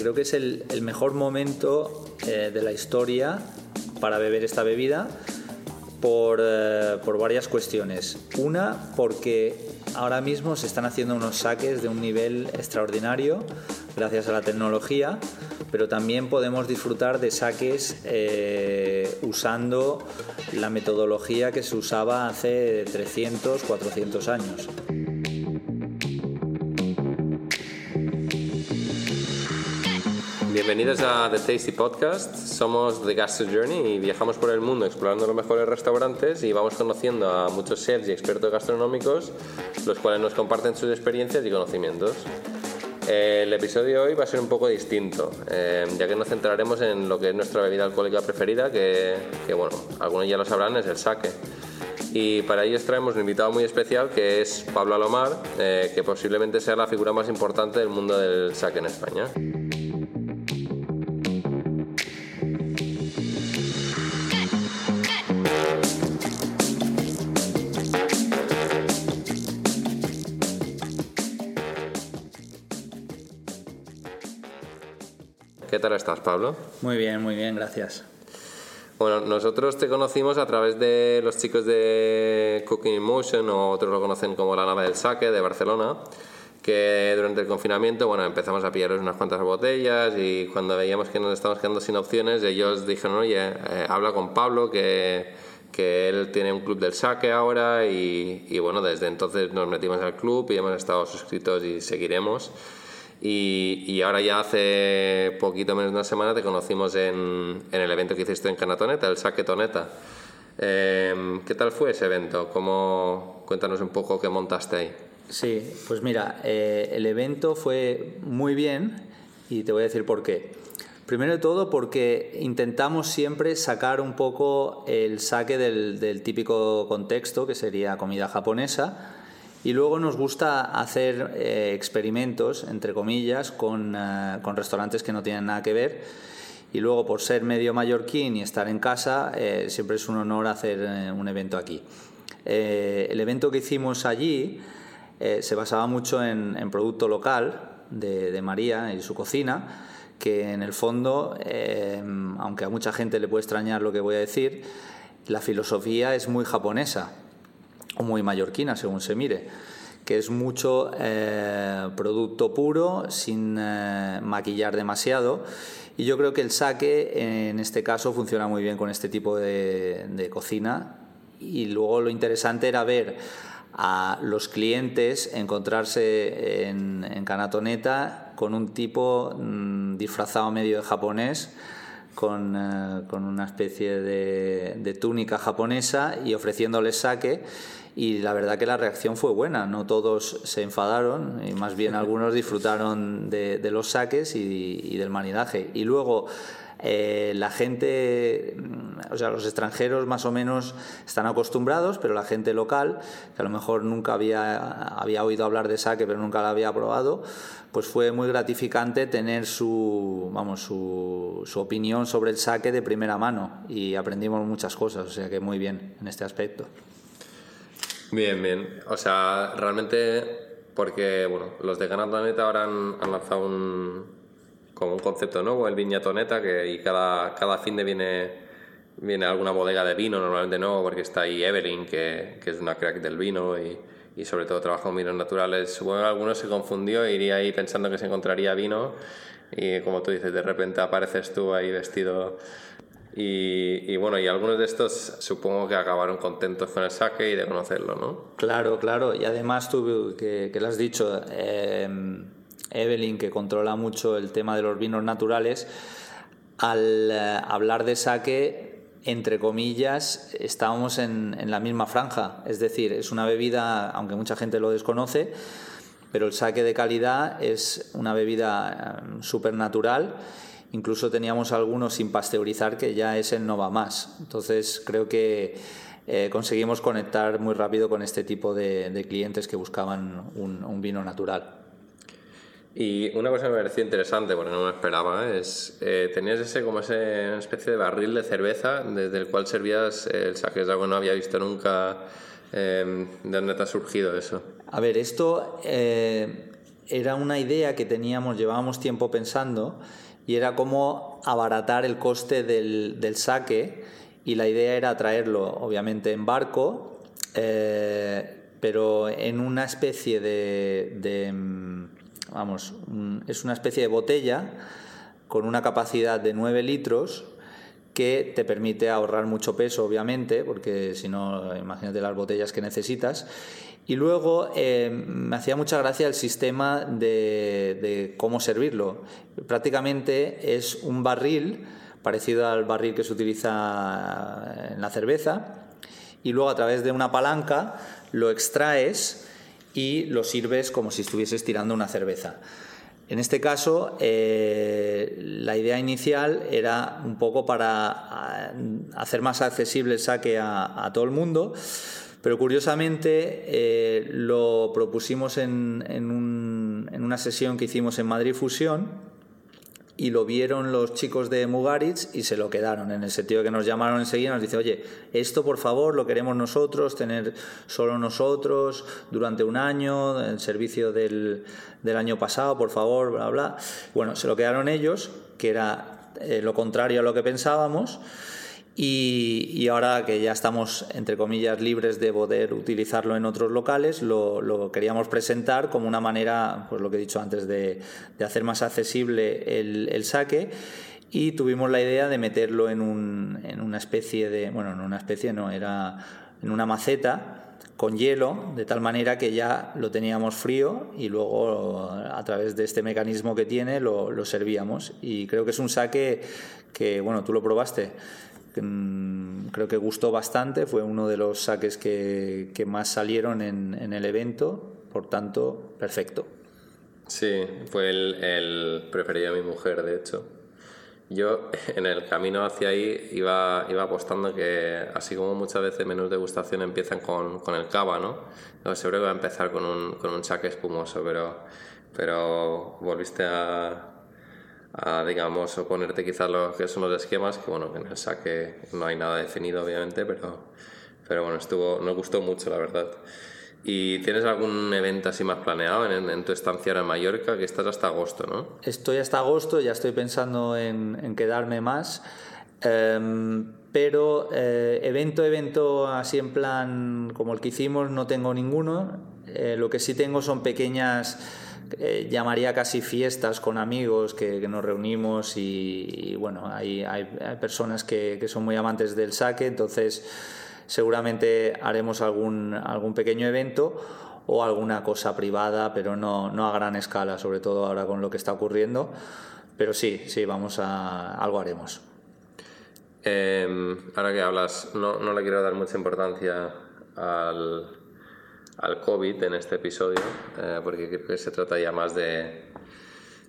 Creo que es el, mejor momento eh, de la historia para beber esta bebida por, eh, por, varias cuestiones. Una, porque ahora mismo se están haciendo unos saques de un nivel extraordinario gracias a la tecnología, pero también podemos disfrutar de saques eh, usando la metodología que se usaba hace 300, 400 años. Bienvenidos a The Tasty Podcast. Somos The Gastro Journey y viajamos por el mundo explorando los mejores restaurantes y vamos conociendo a muchos chefs y expertos gastronómicos, los cuales nos comparten sus experiencias y conocimientos. El episodio de hoy va a ser un poco distinto, eh, ya que nos centraremos en lo que es nuestra bebida alcohólica preferida, que, bueno, algunos ya lo sabrán, es el sake. Y para ello traemos un invitado muy especial que es Pablo Alomar, eh, que posiblemente sea la figura más importante del mundo del sake en España. ¿Qué tal estás, Pablo? Muy bien, muy bien, gracias. Bueno, nosotros te conocimos a través de los chicos de Cooking in Motion, o otros lo conocen como la nave del saque de Barcelona, que durante el confinamiento, bueno, empezamos a pillaros unas cuantas botellas y cuando veíamos que nos estábamos quedando sin opciones, ellos dijeron, oye, eh, habla con Pablo, que, que, él tiene un club del saque ahora y, y bueno, desde entonces nos metimos al club y hemos estado suscritos y seguiremos. Y, ahora ya hace poquito menos de una semana te conocimos en, en el evento que hiciste en Canatoneta, el Saque Toneta. Em, ¿Qué tal fue ese evento? ¿Cómo, cuéntanos un poco qué montaste ahí. Sí, pues mira, eh, el evento fue muy bien y te voy a decir por qué. Primero de todo porque intentamos siempre sacar un poco el saque del típico contexto, que sería comida japonesa, y luego nos gusta hacer eh, experimentos, entre comillas, con, eh, con, restaurantes que no tienen nada que ver. Y luego, por ser medio mallorquín y estar en casa, eh, siempre es un honor hacer un evento aquí. el evento que hicimos allí se basaba mucho en, en producto local de, de, María y su cocina, que en el fondo, aunque a mucha gente le puede extrañar lo que voy a decir, la filosofía es muy japonesa o muy mallorquina, según se mire, que es mucho eh, producto puro, sin eh, maquillar demasiado. Y yo creo que el saque, en este caso, funciona muy bien con este tipo de, cocina. Y luego lo interesante era ver a los clientes encontrarse en, en Canatoneta con un tipo mm, disfrazado medio de japonés, con, eh, con una especie de, de, túnica japonesa y ofreciéndoles saque y la verdad que la reacción fue buena, no todos se enfadaron, y más bien algunos disfrutaron de, los saques y, del maridaje. Y luego eh, la gente, o sea, los extranjeros más o menos están acostumbrados, pero la gente local, que a lo mejor nunca había, había oído hablar de saque, pero nunca la había probado, pues fue muy gratificante tener su, vamos, su, su opinión sobre el saque de primera mano y aprendimos muchas cosas, o sea que muy bien en este aspecto. Bien, bien. O sea, realmente, porque bueno, los de Ganatoneta ahora han, lanzado un, como un concepto nuevo, el Viñatoneta, que y cada, cada fin de viene, viene alguna bodega de vino, normalmente no, porque está ahí Evelyn, que, que es una crack del vino y, y sobre todo trabaja con vinos naturales. Supongo que alguno se confundió e iría ahí pensando que se encontraría vino y como tú dices, de repente apareces tú ahí vestido y, bueno, y algunos de estos supongo que acabaron contentos con el saque y de conocerlo, ¿no? Claro, claro. Y además tú, que, que lo has dicho, eh, Evelyn, que controla mucho el tema de los vinos naturales, al eh, hablar de saque, entre comillas, estábamos en, en, la misma franja. Es decir, es una bebida, aunque mucha gente lo desconoce, pero el saque de calidad es una bebida eh, súper natural Incluso teníamos algunos sin pasteurizar que ya es el no va más. Entonces creo que eh, conseguimos conectar muy rápido con este tipo de, clientes que buscaban un, vino natural. Y una cosa que me pareció interesante, porque no me esperaba, es eh, tenías ese como ese especie de barril de cerveza desde el cual servías el saque, es algo que no había visto nunca. Eh, ¿De dónde te ha surgido eso? A ver, esto era una idea que teníamos, llevábamos tiempo pensando, y era cómo abaratar el coste del, del saque, y la idea era traerlo, obviamente, en barco, eh, pero en una especie de, mm, vamos, es una especie de botella con una capacidad de 9 litros que te permite ahorrar mucho peso, obviamente, porque si no, imagínate las botellas que necesitas. Y luego eh, me hacía mucha gracia el sistema de, cómo servirlo. Prácticamente es un barril parecido al barril que se utiliza en la cerveza, y luego a través de una palanca lo extraes y lo sirves como si estuvieses tirando una cerveza. En este caso, eh, la idea inicial era un poco para hacer más accesible el saque a, todo el mundo, pero curiosamente eh, lo propusimos en, una sesión que hicimos en Madrid Fusión y lo vieron los chicos de Mugaritz y se lo quedaron, en el sentido que nos llamaron enseguida y nos dice, oye, esto por favor lo queremos nosotros, tener solo nosotros durante un año, el servicio del, del año pasado, por favor, bla, bla. Bueno, se lo quedaron ellos, que era eh, lo contrario a lo que pensábamos. Y, ahora que ya estamos, entre comillas, libres de poder utilizarlo en otros locales, lo, queríamos presentar como una manera, pues lo que he dicho antes, de, hacer más accesible el, saque y tuvimos la idea de meterlo en, un, una especie de, bueno, en una especie no, era en una maceta con hielo, de tal manera que ya lo teníamos frío y luego a través de este mecanismo que tiene lo, lo servíamos. Y creo que es un saque que, bueno, tú lo probaste creo que gustó bastante, fue uno de los saques que, más salieron en, el evento, por tanto, perfecto. Sí, fue el, preferido de mi mujer, de hecho. Yo en el camino hacia ahí iba, iba apostando que, así como muchas veces menús de degustación empiezan con, con el cava, ¿no? no seguro que va a empezar con un, con un saque espumoso, pero, pero volviste a, a, digamos, oponerte quizás lo que son los esquemas, que bueno, en el saque no hay nada definido, obviamente, pero, pero bueno, estuvo, nos gustó mucho, la verdad. ¿Y tienes algún evento así más planeado en, tu estancia en Mallorca? Que estás hasta agosto, ¿no? Estoy hasta agosto, ya estoy pensando en, en quedarme más. Em, pero eh, evento, evento así en plan como el que hicimos, no tengo ninguno. Eh, lo que sí tengo son pequeñas eh, llamaría casi fiestas con amigos que, nos reunimos y, bueno, hay, hay, personas que, que, son muy amantes del saque, entonces seguramente haremos algún, algún pequeño evento o alguna cosa privada, pero no, no a gran escala, sobre todo ahora con lo que está ocurriendo. Pero sí, sí, vamos a algo haremos. Em, ahora que hablas, no, no le quiero dar mucha importancia al, al COVID en este episodio, eh, porque creo que se trata más de,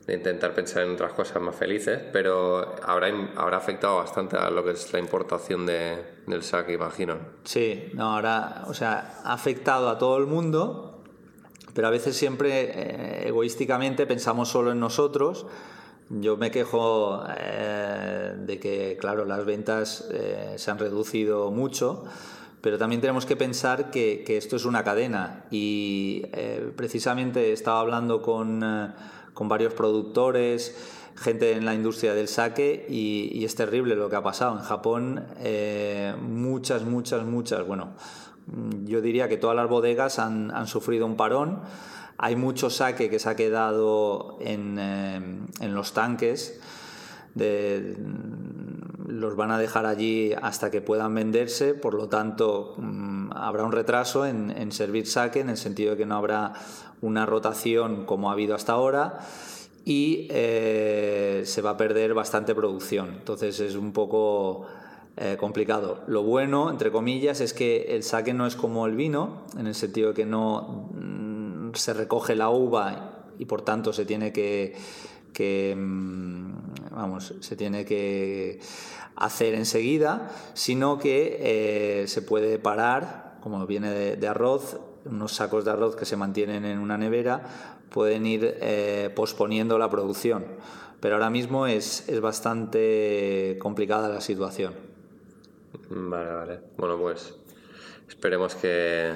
intentar pensar en otras cosas más felices, pero habrá, habrá afectado bastante a lo que es la importación de, del SAC, imagino. Sí, no, ahora, o sea, ha afectado a todo el mundo, pero a veces siempre eh, egoísticamente pensamos solo en nosotros. Yo me quejo eh, de que, claro, las ventas se han reducido mucho pero también tenemos que pensar que, esto es una cadena y eh, precisamente estaba hablando con, eh, con, varios productores, gente en la industria del saque y, es terrible lo que ha pasado. En Japón eh, muchas, muchas, muchas, bueno, yo diría que todas las bodegas han, han sufrido un parón. Hay mucho saque que se ha quedado en, en los tanques. De, los van a dejar allí hasta que puedan venderse, por lo tanto mm, habrá un retraso en, servir saque en el sentido de que no habrá una rotación como ha habido hasta ahora y eh, se va a perder bastante producción. Entonces es un poco eh, complicado. Lo bueno, entre comillas, es que el saque no es como el vino, en el sentido de que no mm, se recoge la uva y por tanto se tiene que mm, vamos, se tiene que hacer enseguida, sino que eh, se puede parar, como viene de, arroz, unos sacos de arroz que se mantienen en una nevera, pueden ir eh, posponiendo la producción. Pero ahora mismo es, es bastante complicada la situación. Vale, vale. Bueno, pues esperemos que,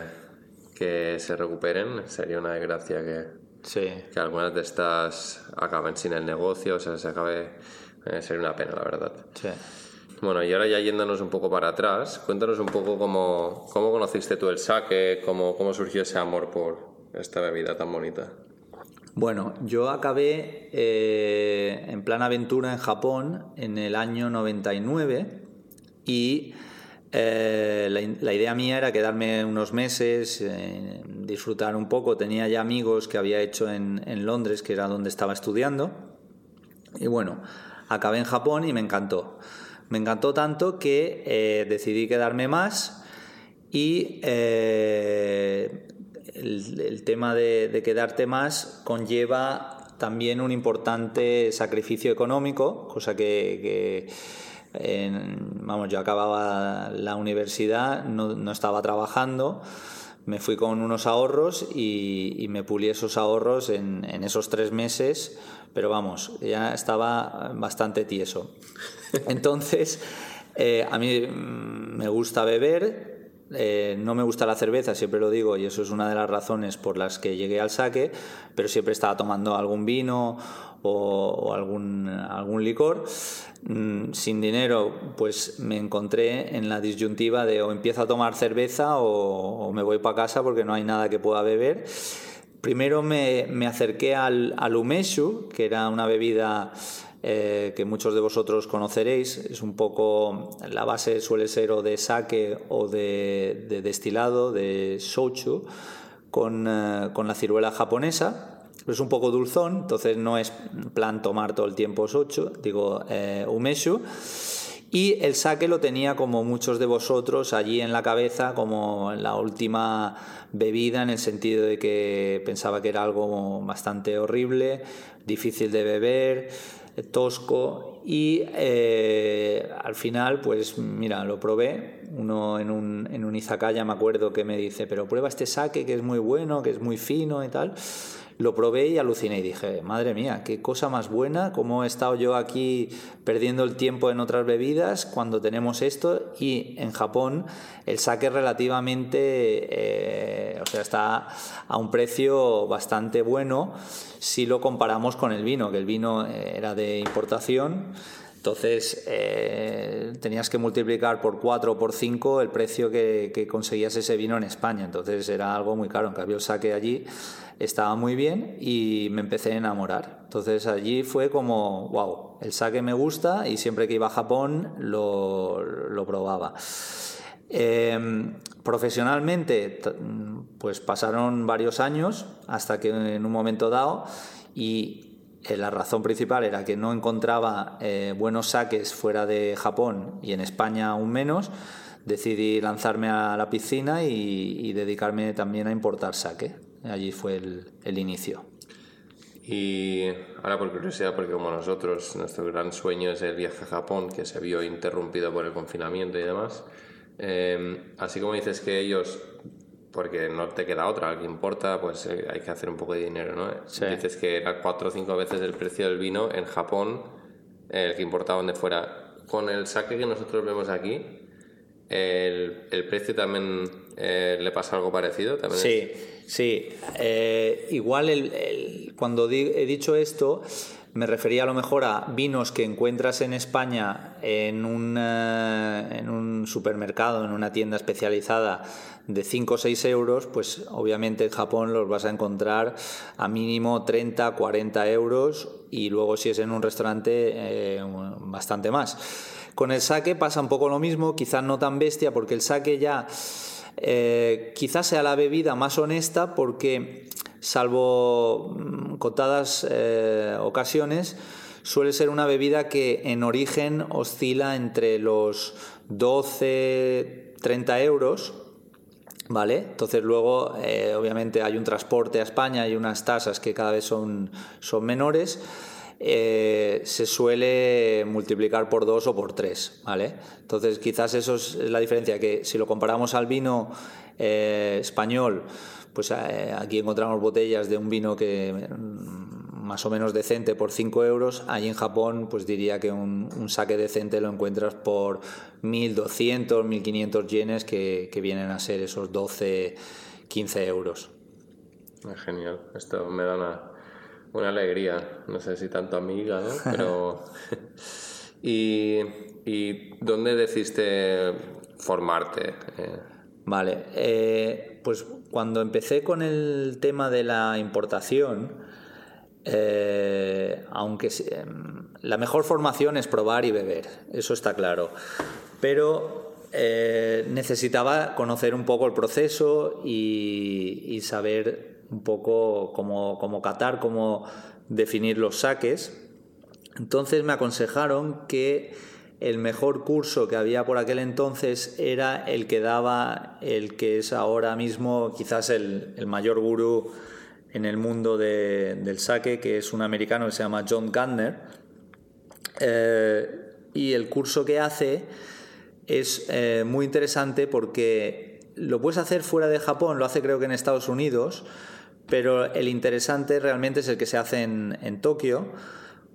que se recuperen. Sería una desgracia que, Sí. Que algunas de estas acaben sin el negocio, o sea, se acabe... Eh, sería una pena, la verdad. Sí. Bueno, y ahora ya yéndonos un poco para atrás, cuéntanos un poco cómo, cómo conociste tú el saque, cómo, cómo surgió ese amor por esta bebida tan bonita. Bueno, yo acabé eh, en plan aventura en Japón en el año 99 y eh, la, la, idea mía era quedarme unos meses, eh, disfrutar un poco. Tenía ya amigos que había hecho en, en, Londres, que era donde estaba estudiando. Y bueno, acabé en Japón y me encantó. Me encantó tanto que eh, decidí quedarme más y el, el, tema de, quedarte más conlleva también un importante sacrificio económico, cosa que, que vamos, yo acababa la universidad, no, estaba trabajando, me fui con unos ahorros y, y me pulí esos ahorros en, en, esos tres meses, pero vamos, ya estaba bastante tieso. Entonces, eh, a mí me gusta beber, eh, no me gusta la cerveza, siempre lo digo, y eso es una de las razones por las que llegué al saque, pero siempre estaba tomando algún vino o, algún, algún licor. Mm, sin dinero, pues me encontré en la disyuntiva de o empiezo a tomar cerveza o, o me voy para casa porque no hay nada que pueda beber. Primero me, me acerqué al, al umeshu, que era una bebida eh, que muchos de vosotros conoceréis. Es un poco, la base suele ser o de sake o de, de destilado, de shochu, con, eh, con la ciruela japonesa. Es un poco dulzón, entonces no es plan tomar todo el tiempo shochu, digo eh, umeshu. Y el sake lo tenía como muchos de vosotros allí en la cabeza, como la última bebida, en el sentido de que pensaba que era algo bastante horrible, difícil de beber, tosco. Y eh, al final pues mira lo probé. Uno en un, en un izakaya me acuerdo que me dice pero prueba este sake que es muy bueno que es muy fino y tal lo probé y aluciné y dije, madre mía, qué cosa más buena, cómo he estado yo aquí perdiendo el tiempo en otras bebidas cuando tenemos esto y en Japón el sake relativamente, eh, o sea, está a un precio bastante bueno si lo comparamos con el vino, que el vino era de importación. Entonces eh, tenías que multiplicar por 4 o por 5 el precio que, conseguías ese vino en España. Entonces era algo muy caro. En cambio, el saque allí estaba muy bien y me empecé a enamorar. Entonces allí fue como, wow, el saque me gusta y siempre que iba a Japón lo, probaba. Eh, profesionalmente, pues pasaron varios años hasta que en un momento dado y eh, la razón principal era que no encontraba eh, buenos saques fuera de Japón y en España aún menos. Decidí lanzarme a la piscina y, dedicarme también a importar saque. Allí fue el, el, inicio. Y ahora por curiosidad, porque como nosotros, nuestro gran sueño es el viaje a Japón, que se vio interrumpido por el confinamiento y demás. Eh, así como dices que ellos porque no te queda otra, al que importa, pues eh, hay que hacer un poco de dinero, ¿no? Sí. Dices que era cuatro o cinco veces el precio del vino en Japón, eh, el que importaba donde fuera. Con el saque que nosotros vemos aquí, el, el precio también eh, le pasa algo parecido. ¿También sí, es? sí. Eh, igual el, el, cuando he dicho esto, me refería a lo mejor a vinos que encuentras en España en un, en un supermercado, en una tienda especializada de 5 o 6 euros, pues obviamente en Japón los vas a encontrar a mínimo 30, 40 euros y luego si es en un restaurante eh, bastante más. Con el sake pasa un poco lo mismo, quizás no tan bestia porque el sake ya eh, quizás sea la bebida más honesta porque salvo mm, contadas eh, ocasiones, suele ser una bebida que en origen oscila entre los 12, 30 euros ¿Vale? Entonces luego, eh, obviamente, hay un transporte a España y unas tasas que cada vez son, son menores. Eh, se suele multiplicar por dos o por tres, ¿vale? Entonces quizás eso es la diferencia, que si lo comparamos al vino español, pues eh, aquí encontramos botellas de un vino que más o menos decente por 5 euros. Allí en Japón, pues diría que un, un saque decente lo encuentras por 1.200, 1.500 yenes, que, que vienen a ser esos 12, 15 euros. Genial, esto me da una, una alegría, no sé si tanto amiga, ¿no? Pero... ¿Y, ¿Y, dónde decidiste formarte? Eh, vale, eh, pues cuando empecé con el tema de la importación, eh, aunque em, la mejor formación es probar y beber, eso está claro, pero necesitaba conocer un poco el proceso y, y saber un poco cómo, cómo catar, cómo definir los saques. Entonces me aconsejaron que el mejor curso que había por aquel entonces era el que daba el que es ahora mismo quizás el, mayor gurú en el mundo del saque, que es un americano que se llama John Gardner. Eh, y el curso que hace es eh, muy interesante porque lo puedes hacer fuera de Japón, lo hace creo que en Estados Unidos, pero el interesante realmente es el que se hace en, Tokio,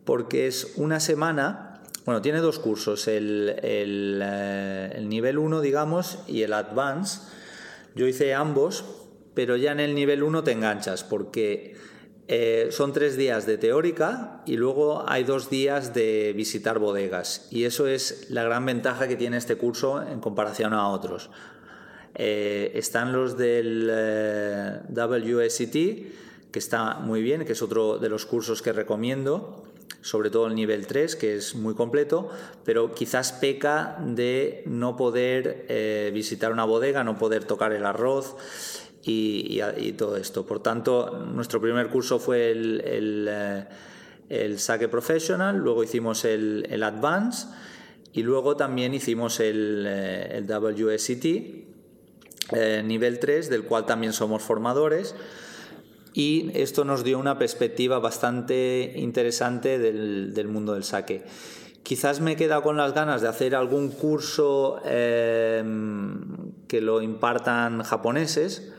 porque es una semana, bueno, tiene dos cursos, el, eh, nivel 1, digamos, y el advance. Yo hice ambos, pero ya en el nivel 1 te enganchas, porque eh, son tres días de teórica y luego hay dos días de visitar bodegas. Y eso es la gran ventaja que tiene este curso en comparación a otros. Eh, están los del eh, WSET, que está muy bien, que es otro de los cursos que recomiendo, sobre todo el nivel 3, que es muy completo, pero quizás peca de no poder eh, visitar una bodega, no poder tocar el arroz. Y, todo esto. Por tanto, nuestro primer curso fue el, el, Sake Professional, luego hicimos el, el Advance y luego también hicimos el, el WSET, eh, nivel 3, del cual también somos formadores. Y esto nos dio una perspectiva bastante interesante del, mundo del saque. Quizás me he quedado con las ganas de hacer algún curso eh, que lo impartan japoneses,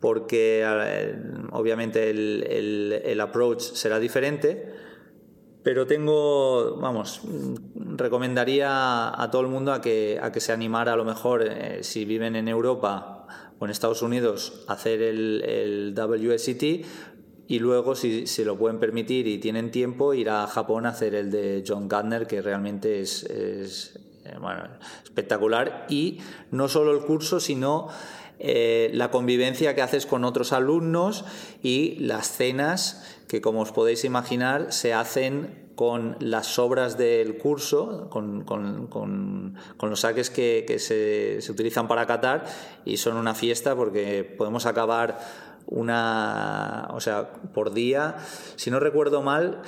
porque eh, obviamente el, el approach será diferente pero tengo, vamos, recomendaría a todo el mundo a que, a que se animara a lo mejor, eh, si viven en Europa o en Estados Unidos, hacer el, el WSET y luego, si se lo pueden permitir y tienen tiempo, ir a Japón a hacer el de John Gardner, que realmente es, es eh, bueno, espectacular. Y no solo el curso, sino eh, la convivencia que haces con otros alumnos y las cenas que, como os podéis imaginar, se hacen con las sobras del curso, con, los saques que, se, utilizan para catar y son una fiesta porque podemos acabar una, o sea, por día, si no recuerdo mal,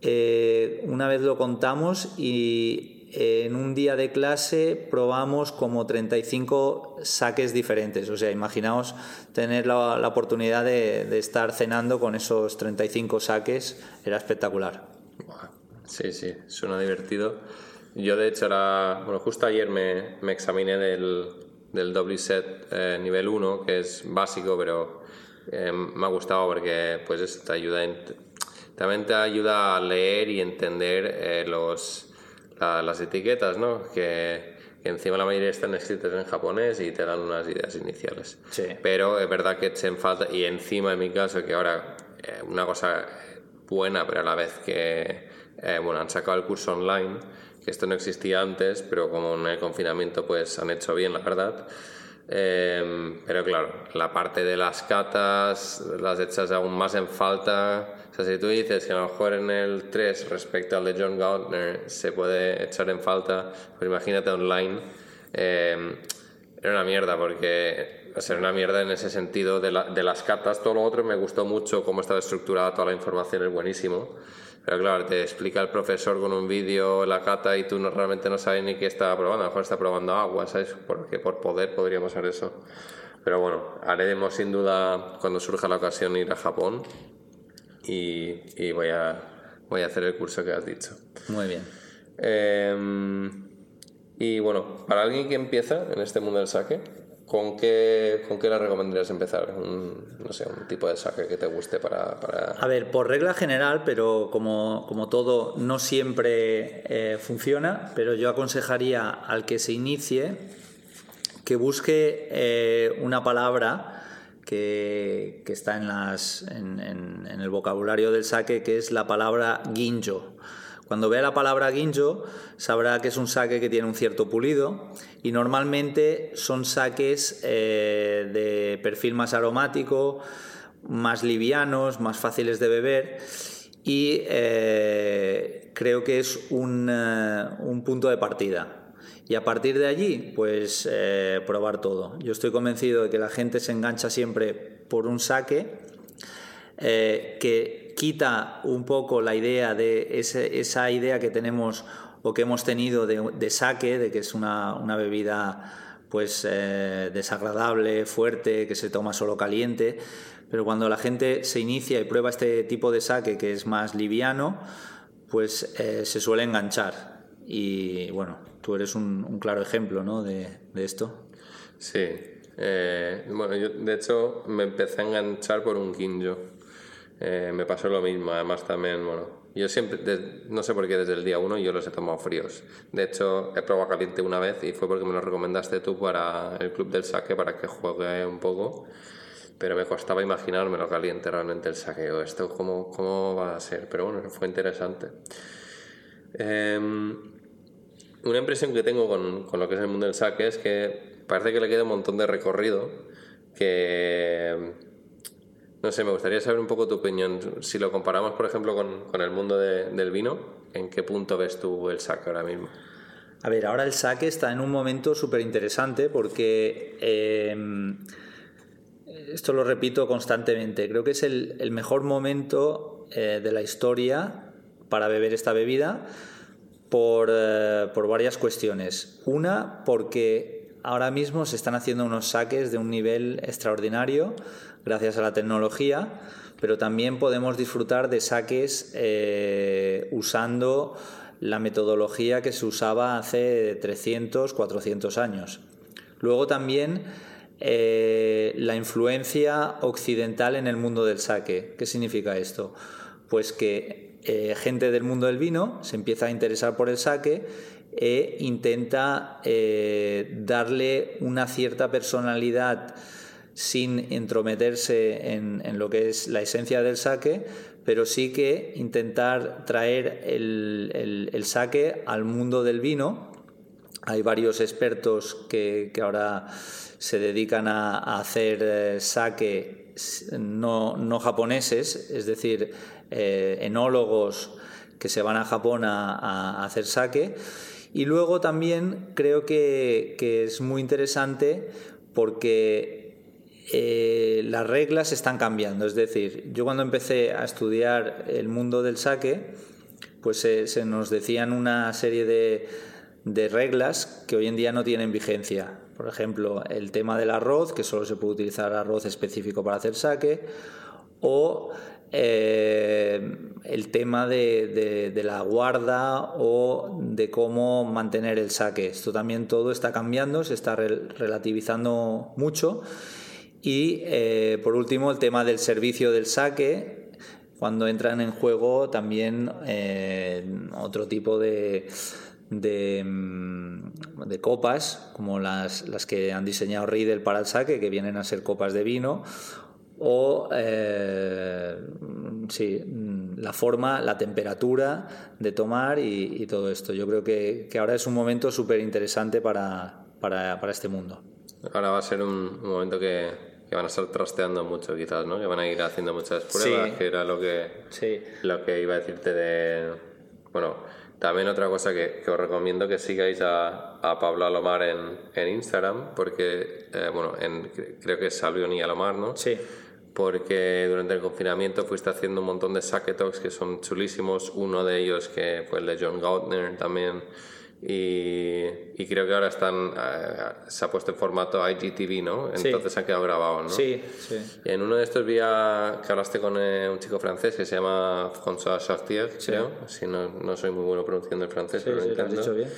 eh, una vez lo contamos y en un día de clase probamos como 35 saques diferentes. O sea, imaginaos tener la, oportunidad de, estar cenando con esos 35 saques, era espectacular. Sí, sí, suena divertido. Yo de hecho ahora, bueno, justo ayer me, me examiné del, del doble set eh, nivel 1, que es básico, pero eh, me ha gustado porque pues te ayuda, también te ayuda a leer y entender eh, los las etiquetas, ¿no? Que, encima la mayoría están escritas en japonés y te dan unas ideas iniciales. Sí. Pero es verdad que echen falta, y encima en mi caso, que ahora eh, una cosa buena, pero a la vez que, eh, bueno, han sacado el curso online, que esto no existía antes, pero como en el confinamiento pues han hecho bien, la verdad. Eh, pero claro, la parte de las catas las echas aún más en falta o sea, si tú dices que a lo mejor en el 3 respecto al de John Gardner se puede echar en falta, pues imagínate online. Eh, era una mierda porque era una mierda en ese sentido de, de, las cartas. Todo lo otro me gustó mucho, cómo estaba estructurada toda la información, es buenísimo. Pero claro, te explica el profesor con un vídeo la cata y tú no, realmente no sabes ni qué está probando. A lo mejor está probando agua, ¿sabes? Porque por poder podríamos hacer eso. Pero bueno, haremos sin duda cuando surja la ocasión ir a Japón y, voy, a, voy a hacer el curso que has dicho. Muy bien. Em, y bueno, para alguien que empieza en este mundo del saque, ¿con qué, con qué le recomendarías empezar? Un, no sé, un tipo de saque que te guste para, para... A ver, por regla general, pero como, como todo, no siempre eh, funciona, pero yo aconsejaría al que se inicie que busque eh, una palabra que, que está en, las, en, en, el vocabulario del sake, que es la palabra ginjo. Cuando vea la palabra ginjo, sabrá que es un sake que tiene un cierto pulido y normalmente son saques eh, de perfil más aromático, más livianos, más fáciles de beber y eh, creo que es un, eh, un, punto de partida. Y a partir de allí, pues probar todo. Yo estoy convencido de que la gente se engancha siempre por un saque que quita un poco la idea de esa idea que tenemos o que hemos tenido de, saque, de que es una, bebida pues eh, desagradable, fuerte, que se toma solo caliente, pero cuando la gente se inicia y prueba este tipo de saque que es más liviano, pues eh, se suele enganchar. Y bueno, tú eres un, claro ejemplo ¿no? de, de, esto. Sí, eh, bueno, yo de hecho me empecé a enganchar por un quinjo. Eh, me pasó lo mismo, además también, bueno, yo siempre, de, no sé por qué desde el día uno yo los he tomado fríos. De hecho, he probado caliente una vez y fue porque me lo recomendaste tú para el club del saque para que juegue un poco. Pero me costaba imaginarme lo caliente realmente el saqueo. Esto, ¿cómo, cómo va a ser? Pero bueno, fue interesante. Eh, una impresión que tengo con, con, lo que es el mundo del saque es que parece que le queda un montón de recorrido que no sé, me gustaría saber un poco tu opinión. Si lo comparamos, por ejemplo, con, con el mundo de, del vino, ¿en qué punto ves tú el saque ahora mismo? A ver, ahora el saque está en un momento súper interesante porque eh, esto lo repito constantemente. Creo que es el, el mejor momento eh, de la historia para beber esta bebida por, eh, por varias cuestiones. Una, porque ahora mismo se están haciendo unos saques de un nivel extraordinario gracias a la tecnología, pero también podemos disfrutar de saques eh, usando la metodología que se usaba hace 300, 400 años. Luego también eh, la influencia occidental en el mundo del saque. ¿Qué significa esto? Pues que eh, gente del mundo del vino se empieza a interesar por el saque e intenta darle una cierta personalidad sin entrometerse en, en, lo que es la esencia del saque, pero sí que intentar traer el, el, saque al mundo del vino. Hay varios expertos que, que ahora se dedican a, hacer eh, saque no, no, japoneses, es decir, eh, enólogos que se van a Japón a, a hacer saque. Y luego también creo que, que es muy interesante porque eh, las reglas están cambiando. Es decir, yo cuando empecé a estudiar el mundo del saque, pues se, se nos decían una serie de, reglas que hoy en día no tienen vigencia. Por ejemplo, el tema del arroz, que solo se puede utilizar arroz específico para hacer saque, o eh, el tema de, la guarda o de cómo mantener el saque. Esto también todo está cambiando, se está re relativizando mucho y eh, por último, el tema del servicio del saque, cuando entran en juego también eh, otro tipo de, mm, de, copas, como las, las que han diseñado Riedel para el saque, que vienen a ser copas de vino, o eh, sí, la forma, la temperatura de tomar y, todo esto. Yo creo que, que ahora es un momento súper interesante para, para, para este mundo. Ahora va a ser un momento que, que van a estar trasteando mucho quizás, ¿no? Que van a ir haciendo muchas pruebas, sí. que era lo que, sí. lo que iba a decirte de... Bueno, también otra cosa que, que os recomiendo que sigáis a, a Pablo Alomar en, en Instagram, porque, eh, bueno, en, creo que es Salvión y Alomar, ¿no? Sí. Porque durante el confinamiento fuiste haciendo un montón de saque talks que son chulísimos. Uno de ellos que fue el de John Gautner también y, y, creo que ahora están uh, se ha puesto en formato IGTV, ¿no? Entonces sí. han quedado grabados, ¿no? Sí, sí. En uno de estos vi a, que hablaste con eh, un chico francés que se llama François Chartier, sí. creo. Si no, no soy muy bueno pronunciando el francés, sí, pero sí, lo intento. Lo has dicho bien.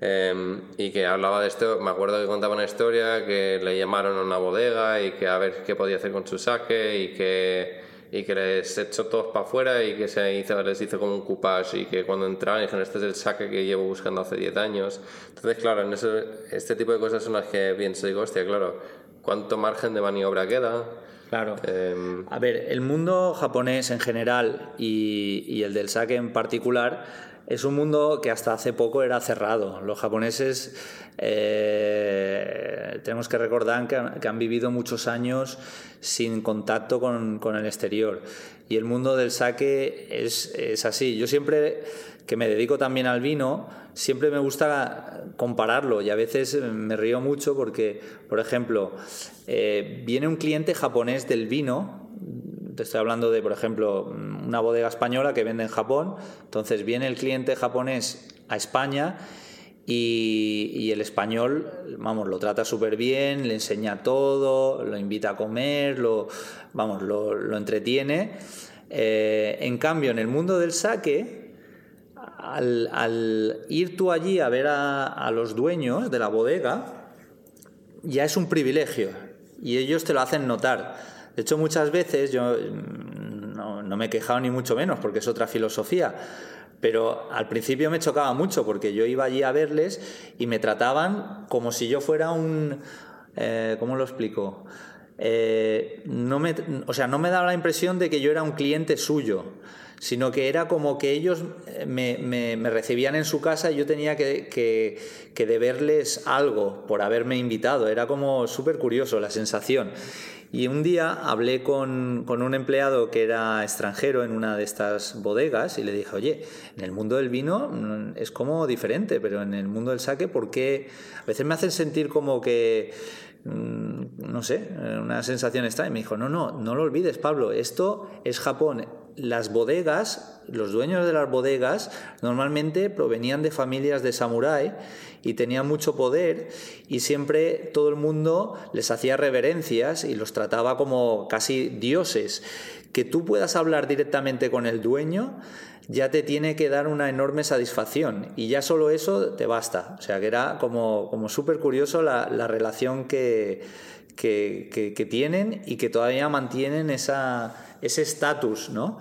Eh, y que hablaba de esto, me acuerdo que contaba una historia que le llamaron a una bodega y que a ver qué podía hacer con su saque y que y que les echó todos para afuera y que se hizo, les hizo como un coupage y que cuando entraban dijeron este es el saque que llevo buscando hace 10 años entonces claro en eso, este tipo de cosas son las que pienso digo hostia claro cuánto margen de maniobra queda Claro. Em, a ver, el mundo japonés en general y, y el del sake en particular es un mundo que hasta hace poco era cerrado. Los japoneses eh, tenemos que recordar que han, vivido muchos años sin contacto con, el exterior. Y el mundo del sake es, es, así. Yo siempre, que me dedico también al vino, siempre me gusta compararlo y a veces me río mucho porque, por ejemplo, eh, viene un cliente japonés del vino te estoy hablando de, por ejemplo, una bodega española que vende en Japón. Entonces viene el cliente japonés a España y, el español, vamos, lo trata súper bien, le enseña todo, lo invita a comer, lo, vamos, lo, entretiene. Eh, en cambio, en el mundo del saque, al, ir tú allí a ver a los dueños de la bodega, ya es un privilegio y ellos te lo hacen notar. De hecho, muchas veces yo mm, no, me he quejado ni mucho menos, porque es otra filosofía, pero al principio me chocaba mucho, porque yo iba allí a verles y me trataban como si yo fuera un... Eh, ¿Cómo lo explico? Eh, o sea, no me daba la impresión de que yo era un cliente suyo, sino que era como que ellos me, recibían en su casa y yo tenía que, que, que deberles algo por haberme invitado. Era como súper curioso la sensación. Y un día hablé con, un empleado que era extranjero en una de estas bodegas y le dije, oye, en el mundo del vino mm, es como diferente, pero en el mundo del saque, ¿por qué? A veces me hacen sentir como que mm, no sé, una sensación extraña. Y me dijo, no, no, no lo olvides, Pablo, esto es Japón. Las bodegas, los dueños de las bodegas, normalmente provenían de familias de samurái y tenían mucho poder y siempre todo el mundo les hacía reverencias y los trataba como casi dioses. Que tú puedas hablar directamente con el dueño ya te tiene que dar una enorme satisfacción y ya solo eso te basta. O sea que era como, como súper curioso la, la, relación que, que, tienen y que todavía mantienen esa, ese estatus, ¿no?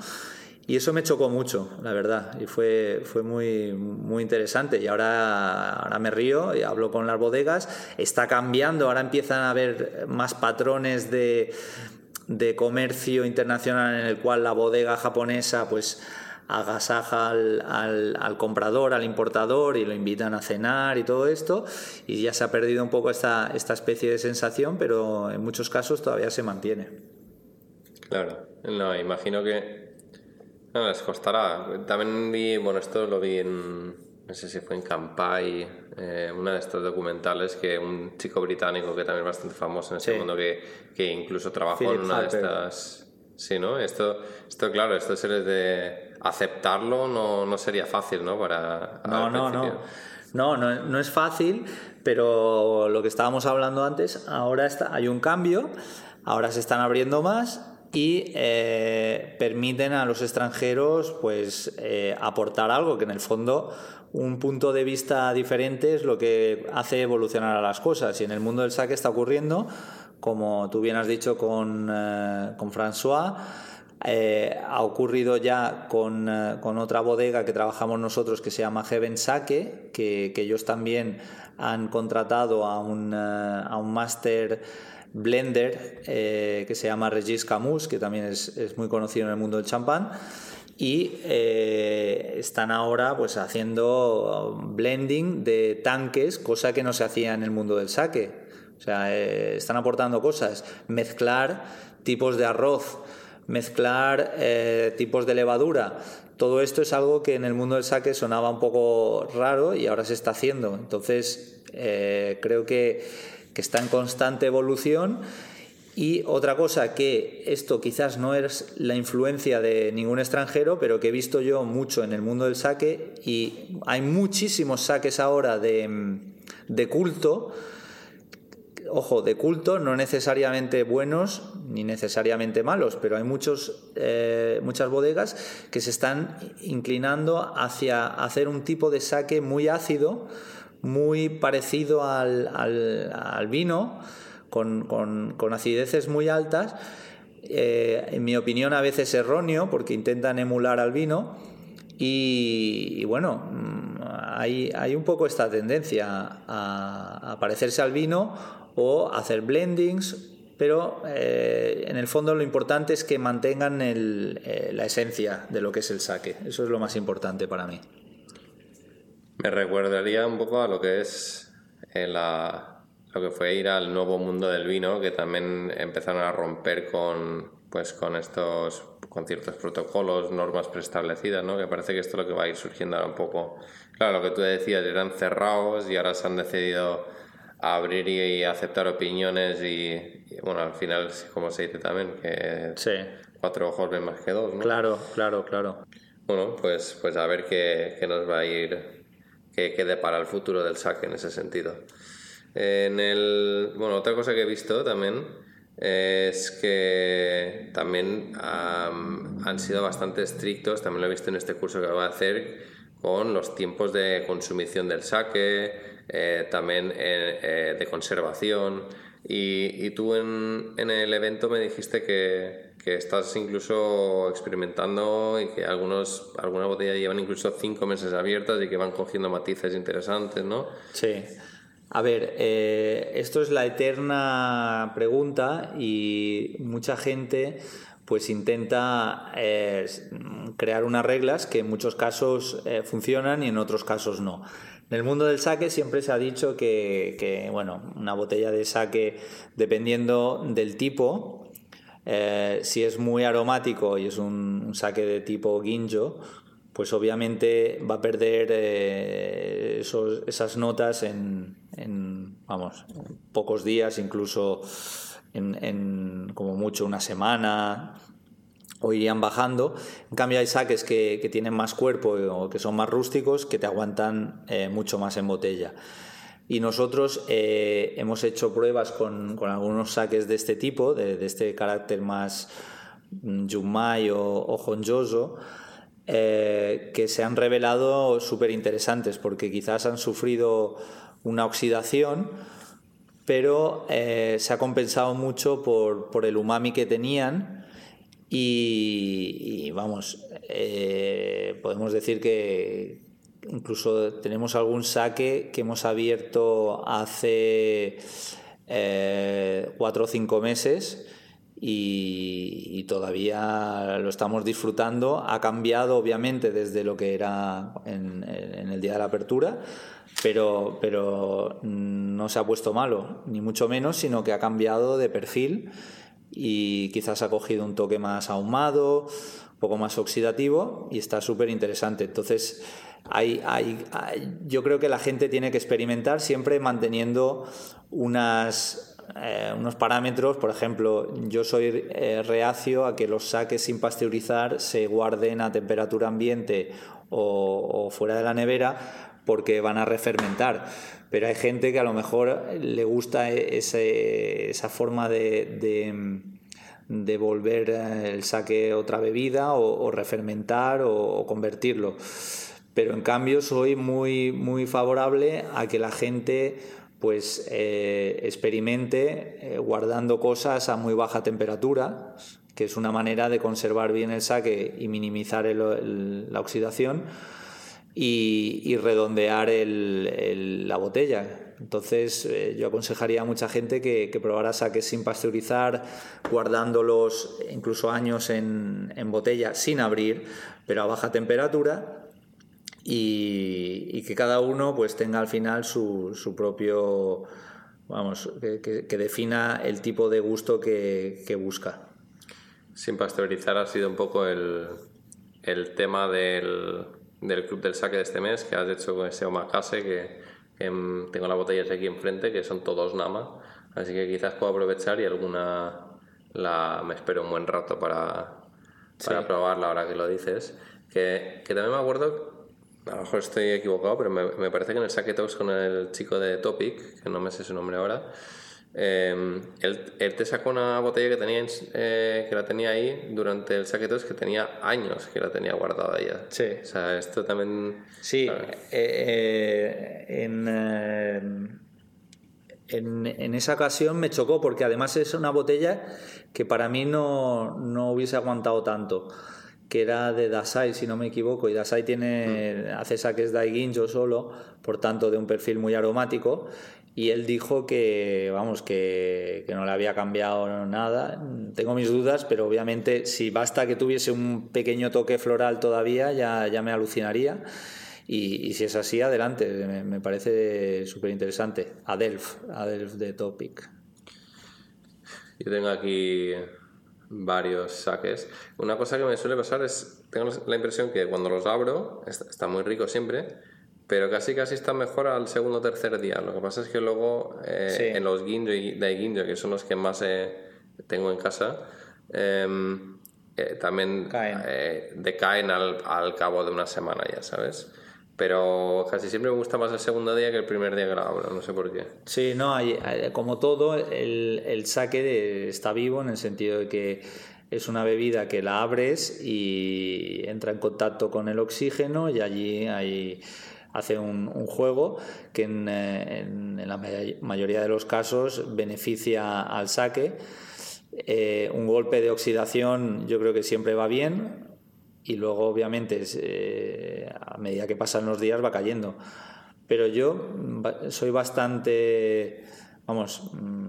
Y eso me chocó mucho, la verdad, y fue, fue muy, muy interesante. Y ahora, ahora me río y hablo con las bodegas, está cambiando, ahora empiezan a haber más patrones de, de comercio internacional en el cual la bodega japonesa pues agasaja al, al, al, comprador, al importador y lo invitan a cenar y todo esto y ya se ha perdido un poco esta, esta especie de sensación, pero en muchos casos todavía se mantiene. Claro, no, imagino que no, les costará. También vi, bueno, esto lo vi en, no sé si fue en Campai, eh, una de estos documentales que un chico británico que también es bastante famoso en ese mundo que, que incluso trabajó en una de estas... Sí, ¿no? Esto, esto claro, esto sería de aceptarlo no, no sería fácil, ¿no? Para, no, no, no. No, no, no es fácil, pero lo que estábamos hablando antes, ahora está, hay un cambio, ahora se están abriendo más y eh, permiten a los extranjeros pues eh, aportar algo que en el fondo un punto de vista diferente es lo que hace evolucionar a las cosas y en el mundo del saque está ocurriendo como tú bien has dicho con, eh, con François ha ocurrido ya con, con, otra bodega que trabajamos nosotros que se llama Heaven Sake que, que ellos también han contratado a un, a un máster blender eh, que se llama Regis Camus, que también es, muy conocido en el mundo del champán. Y eh, están ahora pues haciendo blending de tanques, cosa que no se hacía en el mundo del saque. O sea, eh, están aportando cosas, mezclar tipos de arroz, mezclar tipos de levadura. Todo esto es algo que en el mundo del saque sonaba un poco raro y ahora se está haciendo. Entonces, creo que que está en constante evolución. Y otra cosa que esto quizás no es la influencia de ningún extranjero, pero que he visto yo mucho en el mundo del saque y hay muchísimos saques ahora de, de culto, ojo, de culto, no necesariamente buenos ni necesariamente malos, pero hay muchos, eh, muchas bodegas que se están inclinando hacia hacer un tipo de saque muy ácido, muy parecido al, al, vino, con, con, acideces muy altas, eh, en mi opinión a veces erróneo, porque intentan emular al vino. Y, bueno, mm, hay, hay, un poco esta tendencia a, parecerse al vino o hacer blendings pero eh, en el fondo lo importante es que mantengan eh, la esencia de lo que es el saque. Eso es lo más importante para mí. Me recordaría un poco a lo que es eh, lo que fue ir al nuevo mundo del vino, que también empezaron a romper con, pues, con estos con ciertos protocolos, normas preestablecidas, ¿no? Que parece que esto es lo que va a ir surgiendo ahora un poco. Claro, lo que tú decías, eran cerrados y ahora se han decidido abrir y aceptar opiniones y, bueno, al final, como se dice también, que cuatro ojos ven más que dos, ¿no? Claro, claro, claro. Bueno, pues, pues a ver qué, nos va a ir, qué, qué para el futuro del saque en ese sentido. En el, bueno, otra cosa que he visto también es que también han sido bastante estrictos, también lo he visto en este curso que voy a hacer, con los tiempos de consumición del saque, eh, también eh, eh, de conservación. Y, tú en, el evento me dijiste que, que, estás incluso experimentando y que algunos, algunas botellas llevan incluso cinco meses abiertas y que van cogiendo matices interesantes, ¿no? Sí. A ver, esto es la eterna pregunta y mucha gente pues intenta crear unas reglas que en muchos casos funcionan y en otros casos no. En el mundo del saque siempre se ha dicho que, bueno, una botella de saque, dependiendo del tipo, eh, si es muy aromático y es un, saque de tipo ginjo, pues obviamente va a perder eh, esas notas en, vamos, pocos días, incluso en, como mucho una semana, o irían bajando. En cambio hay saques que, tienen más cuerpo o que son más rústicos que te aguantan eh, mucho más en botella. Y nosotros eh, hemos hecho pruebas con, algunos saques de este tipo, de, este carácter más yumai o, o honjoso, eh, que se han revelado súper interesantes porque quizás han sufrido una oxidación, pero se ha compensado mucho por, por el umami que tenían y, vamos, eh, podemos decir que incluso tenemos algún saque que hemos abierto hace eh, cuatro o cinco meses y, todavía lo estamos disfrutando. Ha cambiado obviamente desde lo que era en, en, el día de la apertura, pero, pero no se ha puesto malo, ni mucho menos, sino que ha cambiado de perfil y quizás ha cogido un toque más ahumado, un poco más oxidativo y está súper interesante. Entonces, hay, hay, yo creo que la gente tiene que experimentar siempre manteniendo unas, eh, unos parámetros. Por ejemplo, yo soy eh, reacio a que los saques sin pasteurizar se guarden a temperatura ambiente o, o fuera de la nevera porque van a refermentar pero hay gente que a lo mejor le gusta ese, esa forma de, de, volver el saque otra bebida o, refermentar o, convertirlo. Pero en cambio soy muy, muy favorable a que la gente pues eh, experimente eh, guardando cosas a muy baja temperatura, que es una manera de conservar bien el saque y minimizar la oxidación y, redondear la botella. Entonces, eh, yo aconsejaría a mucha gente que, probara saques sin pasteurizar, guardándolos incluso años en, botella sin abrir, pero a baja temperatura. Y, que cada uno pues tenga al final su, propio, vamos, que, defina el tipo de gusto que, busca. Sin pasteurizar ha sido un poco el tema del, del Club del Saque de este mes que has hecho con ese omakase que, tengo las botellas aquí enfrente que son todos Nama. Así que quizás puedo aprovechar y alguna la, me espero un buen rato para, para probarla ahora que lo dices. Que, que, también me acuerdo a lo mejor estoy equivocado pero me, me parece que en el Saque Talks con el chico de Topic que no me sé su nombre ahora eh, él, te sacó una botella que tenía, eh, que la tenía ahí durante el saquetos que tenía años que la tenía guardada ya. Sí. O sea, esto también... Sí, eh, en, en, en, esa ocasión me chocó porque además es una botella que para mí no, no hubiese aguantado tanto que era de Dasai, si no me equivoco, y Dasai tiene, mm. hace saques Daiginjo solo, por tanto de un perfil muy aromático, y él dijo que, vamos, que, no le había cambiado nada. Tengo mis dudas, pero obviamente si basta que tuviese un pequeño toque floral todavía, ya, ya me alucinaría. Y, si es así, adelante, me, parece súper interesante. Adelf, Adelf de Topic. Yo tengo aquí varios saques. Una cosa que me suele pasar es, tengo la impresión que cuando los abro, está muy rico siempre, pero casi casi está mejor al segundo o tercer día. Lo que pasa es que luego eh, en los ginjo y de que son los que más eh, tengo en casa, em, eh, también decaen al, al, cabo de una semana ya, ¿sabes? Pero casi siempre me gusta más el segundo día que el primer día que lo abro, no sé por qué. Sí, no, hay, como todo, el, el saque está vivo en el sentido de que es una bebida que la abres y entra en contacto con el oxígeno y allí hay hace un, juego que eh, en, la mayoría de los casos beneficia al saque. Eh, un golpe de oxidación yo creo que siempre va bien y luego obviamente eh, a medida que pasan los días va cayendo. Pero yo soy bastante, vamos, mm,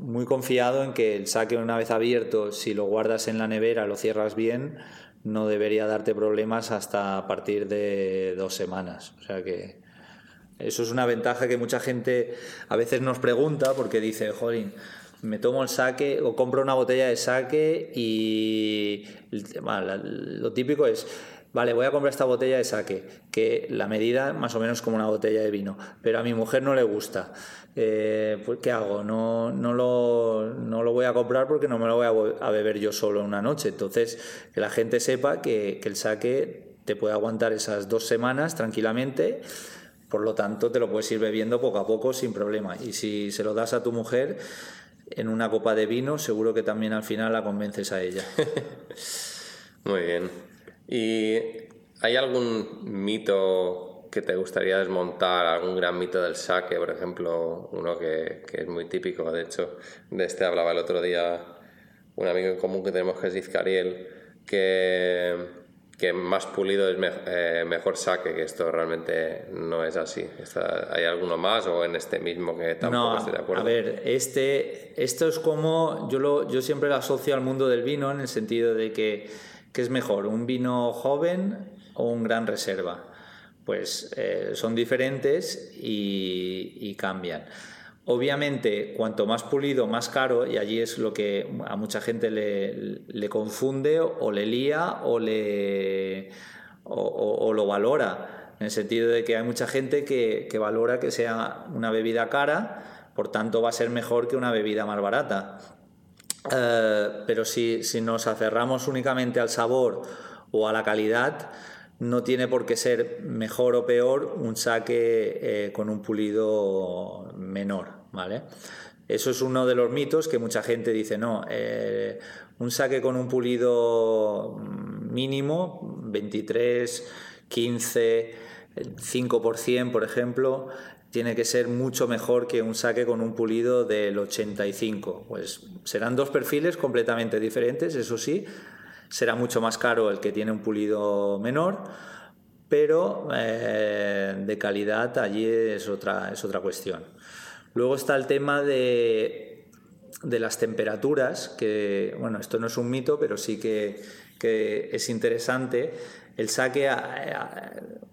muy confiado en que el saque una vez abierto, si lo guardas en la nevera, lo cierras bien, no debería darte problemas hasta a partir de dos semanas. O sea que eso es una ventaja que mucha gente a veces nos pregunta porque dice, jolín, me tomo el saque o compro una botella de saque y lo típico es, vale, voy a comprar esta botella de saque, que la medida más o menos como una botella de vino, pero a mi mujer no le gusta. Eh, pues, ¿qué hago? No, no, lo, no lo voy a comprar porque no me lo voy a, beber yo solo una noche. Entonces, que la gente sepa que, el saque te puede aguantar esas dos semanas tranquilamente. Por lo tanto, te lo puedes ir bebiendo poco a poco sin problema. Y si se lo das a tu mujer en una copa de vino, seguro que también al final la convences a ella. Muy bien. ¿Y hay algún mito que te gustaría desmontar, algún gran mito del saque, por ejemplo, uno que, es muy típico, de hecho, de este hablaba el otro día un amigo en común que tenemos que es Izcariel, que, que más pulido es eh, mejor saque, que esto realmente no es así. ¿Hay alguno más o en este mismo que tampoco no, estoy de acuerdo? A ver, este, esto es como, yo, lo, yo siempre lo asocio al mundo del vino en el sentido de que, que es mejor, un vino joven o un gran reserva pues eh, son diferentes y, cambian. Obviamente, cuanto más pulido, más caro, y allí es lo que a mucha gente le, confunde o le lía o, le, lo valora, en el sentido de que hay mucha gente que, valora que sea una bebida cara, por tanto va a ser mejor que una bebida más barata. Eh, pero si, si nos aferramos únicamente al sabor o a la calidad, no tiene por qué ser mejor o peor un saque eh, con un pulido menor, ¿vale? Eso es uno de los mitos que mucha gente dice, no, eh, un saque con un pulido mínimo, 23, 15, 5%, por ejemplo, tiene que ser mucho mejor que un saque con un pulido del 85. Pues serán dos perfiles completamente diferentes, eso sí, será mucho más caro el que tiene un pulido menor, pero eh, de calidad allí es otra, es otra cuestión. Luego está el tema de, de, las temperaturas, que bueno, esto no es un mito, pero sí que, que es interesante. El saque,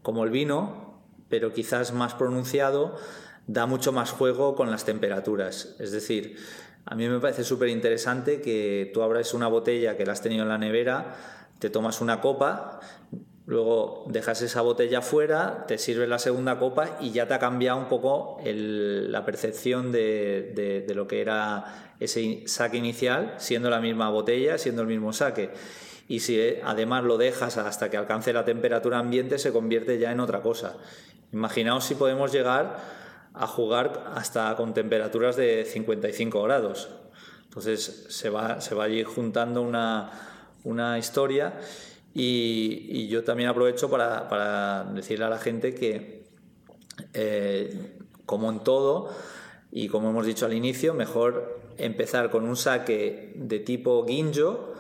como el vino, pero quizás más pronunciado, da mucho más juego con las temperaturas. Es decir, a mí me parece súper interesante que tú abras una botella que la has tenido en la nevera, te tomas una copa, luego dejas esa botella fuera, te sirves la segunda copa y ya te ha cambiado un poco la percepción de, lo que era ese saque inicial, siendo la misma botella, siendo el mismo saque. Y si eh, además lo dejas hasta que alcance la temperatura ambiente, se convierte ya en otra cosa. Imaginaos si podemos llegar a jugar hasta con temperaturas de 55 grados. Entonces se va, se va allí juntando una, una historia y, yo también aprovecho para, para, decirle a la gente que, eh, como en todo, y como hemos dicho al inicio, mejor empezar con un saque de tipo guinjo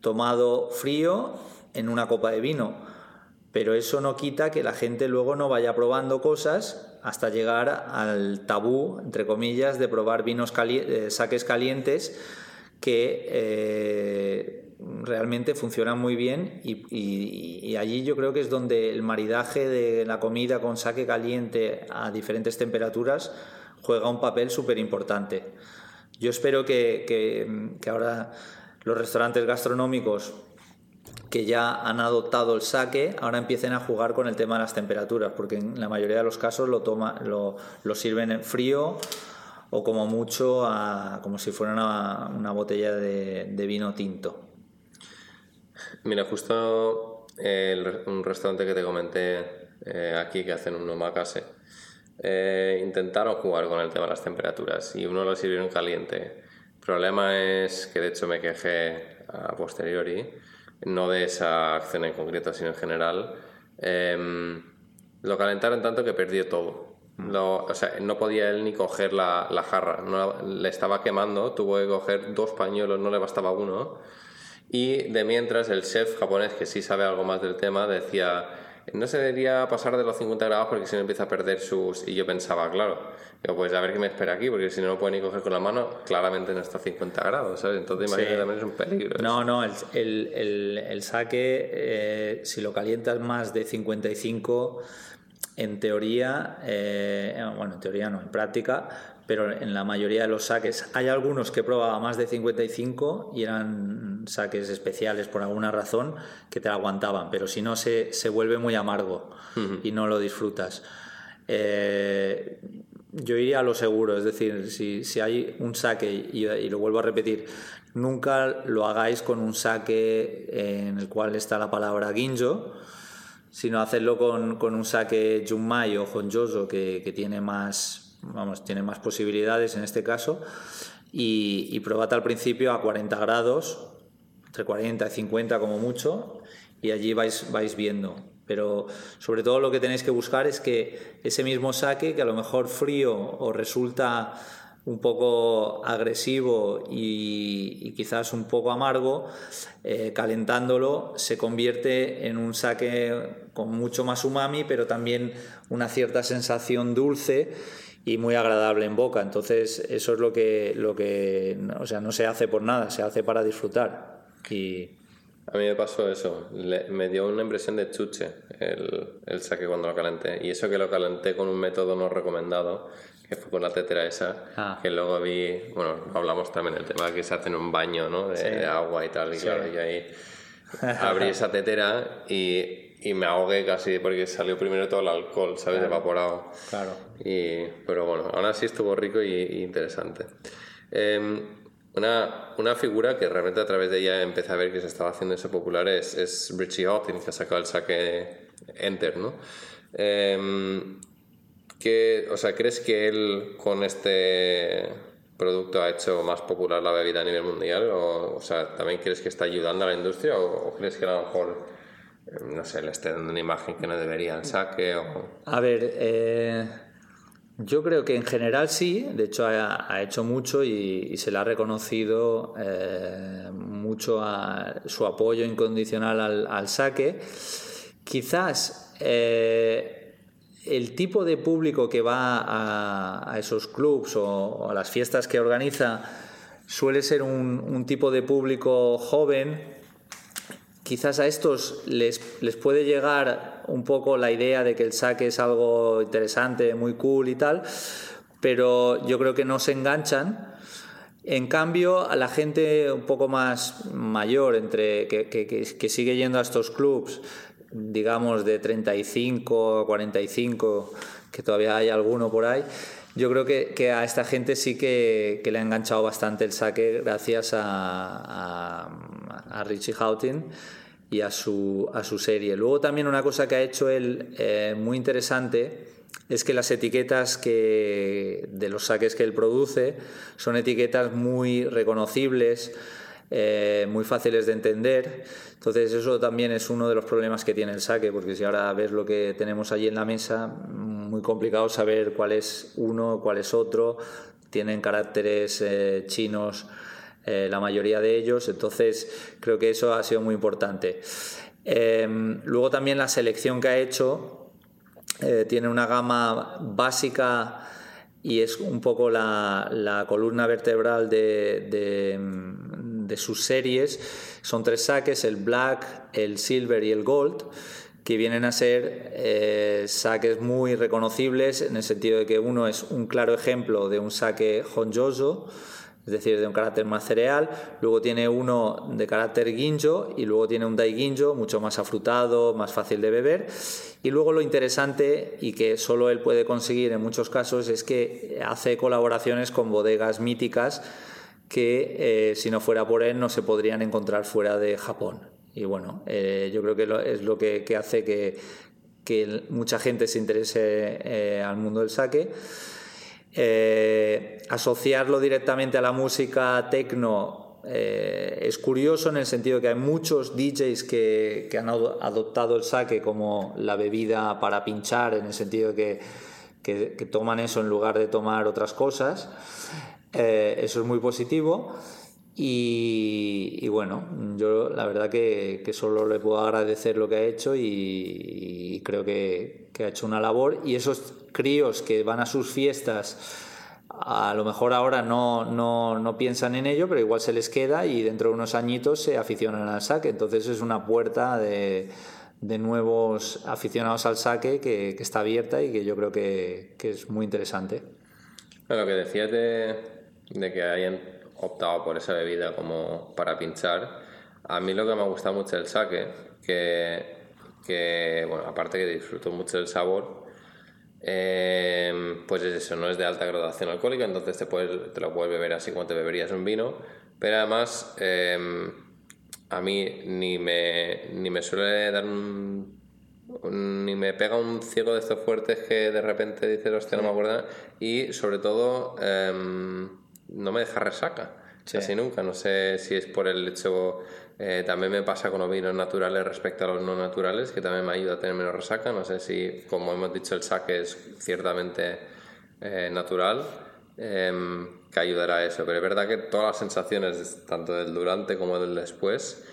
tomado frío en una copa de vino pero eso no quita que la gente luego no vaya probando cosas hasta llegar al tabú, entre comillas, de probar vinos eh, saques calientes que eh, realmente funcionan muy bien y, allí yo creo que es donde el maridaje de la comida con saque caliente a diferentes temperaturas juega un papel súper importante. Yo espero que, que ahora los restaurantes gastronómicos que ya han adoptado el saque, ahora empiecen a jugar con el tema de las temperaturas, porque en la mayoría de los casos lo, toma, lo, sirven en frío o como mucho como si fuera una, botella de, vino tinto. Mira, justo un restaurante que te comenté eh, aquí que hacen un omakase, eh, intentaron jugar con el tema de las temperaturas y uno lo sirvieron caliente. El problema es que de hecho me quejé a posteriori no de esa acción en concreto, sino en general, em, lo calentaron tanto que perdió todo. Mm. o sea, no podía él ni coger la, jarra, no, le estaba quemando, tuvo que coger dos pañuelos, no le bastaba uno. Y de mientras el chef japonés, que sí sabe algo más del tema, decía, no se debería pasar de los 50 grados porque si no empieza a perder sus... Y yo pensaba, claro, Digo, pues a ver qué me espera aquí, porque si no lo puedo ni coger con la mano, claramente no está a 50 grados, ¿sabes? Entonces imagínate también es un peligro. No, no, el, el, el, saque, eh, si lo calientas más de 55, en teoría, eh, bueno, en teoría no, en práctica, pero en la mayoría de los saques, hay algunos que probaba más de 55 y eran saques especiales por alguna razón que te aguantaban, pero si no se, se vuelve muy amargo y no lo disfrutas. Eh, yo iría a lo seguro, es decir, si, si hay un saque, y, lo vuelvo a repetir, nunca lo hagáis con un saque en el cual está la palabra ginjo, sino hacerlo con, con un saque Junmai o Honjoso que, que, tiene, más, vamos, tiene más posibilidades en este caso, y, y probad al principio a 40 grados, entre 40 y 50 como mucho, y allí vais, vais viendo. Pero sobre todo lo que tenéis que buscar es que ese mismo saque, que a lo mejor frío o resulta un poco agresivo y, quizás un poco amargo, eh, calentándolo se convierte en un saque con mucho más umami, pero también una cierta sensación dulce y muy agradable en boca. Entonces eso es lo que, lo que o sea, no se hace por nada, se hace para disfrutar. Y, a mí me pasó eso, me dio una impresión de chuche el, el, saque cuando lo calenté. Y eso que lo calenté con un método no recomendado, que fue con la tetera esa, ah. que luego vi, bueno, hablamos también del tema que se hace en un baño ¿no? de, agua y tal, y claro, yo ahí abrí esa tetera y, y, me ahogué casi porque salió primero todo el alcohol, ¿sabes? Evaporado. Claro. Y, pero bueno, aún así estuvo rico y, interesante. Eh, una, una, figura que realmente a través de ella empecé a ver que se estaba haciendo eso popular es, es Richie Houghton, que ha sacado el saque Enter, ¿no? Em, o sea, ¿crees que él con este producto ha hecho más popular la bebida a nivel mundial? O, o sea, ¿también crees que está ayudando a la industria? ¿O, crees que a lo mejor, em, no sé, le está dando una imagen que no debería saque? O... A ver, eh yo creo que en general sí, de hecho ha, hecho mucho y, se le ha reconocido eh, mucho a su apoyo incondicional al, saque. Quizás eh, el tipo de público que va a, esos clubs o, a las fiestas que organiza suele ser un tipo de público joven quizás a estos les, les, puede llegar un poco la idea de que el saque es algo interesante, muy cool y tal, pero yo creo que no se enganchan. En cambio, a la gente un poco más mayor, entre, que, que, que sigue yendo a estos clubs, digamos de 35 o 45, que todavía hay alguno por ahí, yo creo que, que, a esta gente sí que, que, le ha enganchado bastante el saque gracias a, a, a Richie Houghton y a su, a su serie. Luego también una cosa que ha hecho él eh, muy interesante es que las etiquetas que, de los saques que él produce son etiquetas muy reconocibles, eh, muy fáciles de entender. Entonces eso también es uno de los problemas que tiene el saque, porque si ahora ves lo que tenemos allí en la mesa, muy complicado saber cuál es uno, cuál es otro. Tienen caracteres eh, chinos eh, la mayoría de ellos, entonces creo que eso ha sido muy importante. Em, luego también la selección que ha hecho eh, tiene una gama básica y es un poco la, columna vertebral de, sus series. Son tres saques, el black, el silver y el gold que vienen a ser eh, saques muy reconocibles en el sentido de que uno es un claro ejemplo de un saque honjoso, es decir, de un carácter más cereal, luego tiene uno de carácter ginjo y luego tiene un dai ginjo mucho más afrutado, más fácil de beber. Y luego lo interesante y que solo él puede conseguir en muchos casos es que hace colaboraciones con bodegas míticas que eh, si no fuera por él no se podrían encontrar fuera de Japón. Y bueno, eh, yo creo que es lo que, hace que, mucha gente se interese eh, al mundo del saque. Eh, asociarlo directamente a la música techno es curioso en el sentido que hay muchos DJs que, han adoptado el saque como la bebida para pinchar, en el sentido de que, que toman eso en lugar de tomar otras cosas. eso es muy positivo. Y, bueno, yo la verdad que, solo le puedo agradecer lo que ha hecho y, creo que, ha hecho una labor. Y esos críos que van a sus fiestas, a lo mejor ahora no, no, no, piensan en ello, pero igual se les queda y dentro de unos añitos se aficionan al saque. Entonces es una puerta de, de nuevos aficionados al saque que, está abierta y que yo creo que, es muy interesante. Lo que decías de, de que hayan optado por esa bebida como para pinchar. A mí lo que me gusta mucho el sake, que, que bueno, aparte que disfruto mucho del sabor, eh, pues es eso, no es de alta graduación alcohólica, entonces te, puedes, te lo puedes beber así como te beberías un vino, pero además eh, a mí ni me, ni me suele dar un, ni me pega un ciego de estos fuertes que de repente dices, hostia, no me acuerdo, y sobre todo... Eh, no me deja resaca. Casi nunca. No sé si es por el hecho. Eh, también me pasa con los vinos naturales respecto a los no naturales, que también me ayuda a tener menos resaca. No sé si, como hemos dicho, el saque es ciertamente eh, natural, em, que ayudará a eso. Pero es verdad que todas las sensaciones, tanto del durante como del después,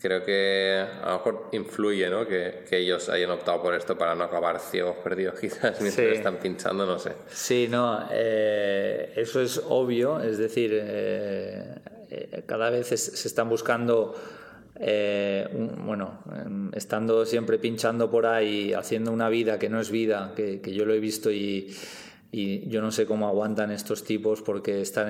creo que a lo mejor influye ¿no? que, que, ellos hayan optado por esto para no acabar ciegos perdidos quizás mientras están pinchando, no sé. Sí, no, eh, eso es obvio, es decir, eh, eh, cada vez se están buscando... bueno, em, estando siempre pinchando por ahí, haciendo una vida que no es vida, que, que yo lo he visto y, y, yo no sé cómo aguantan estos tipos porque están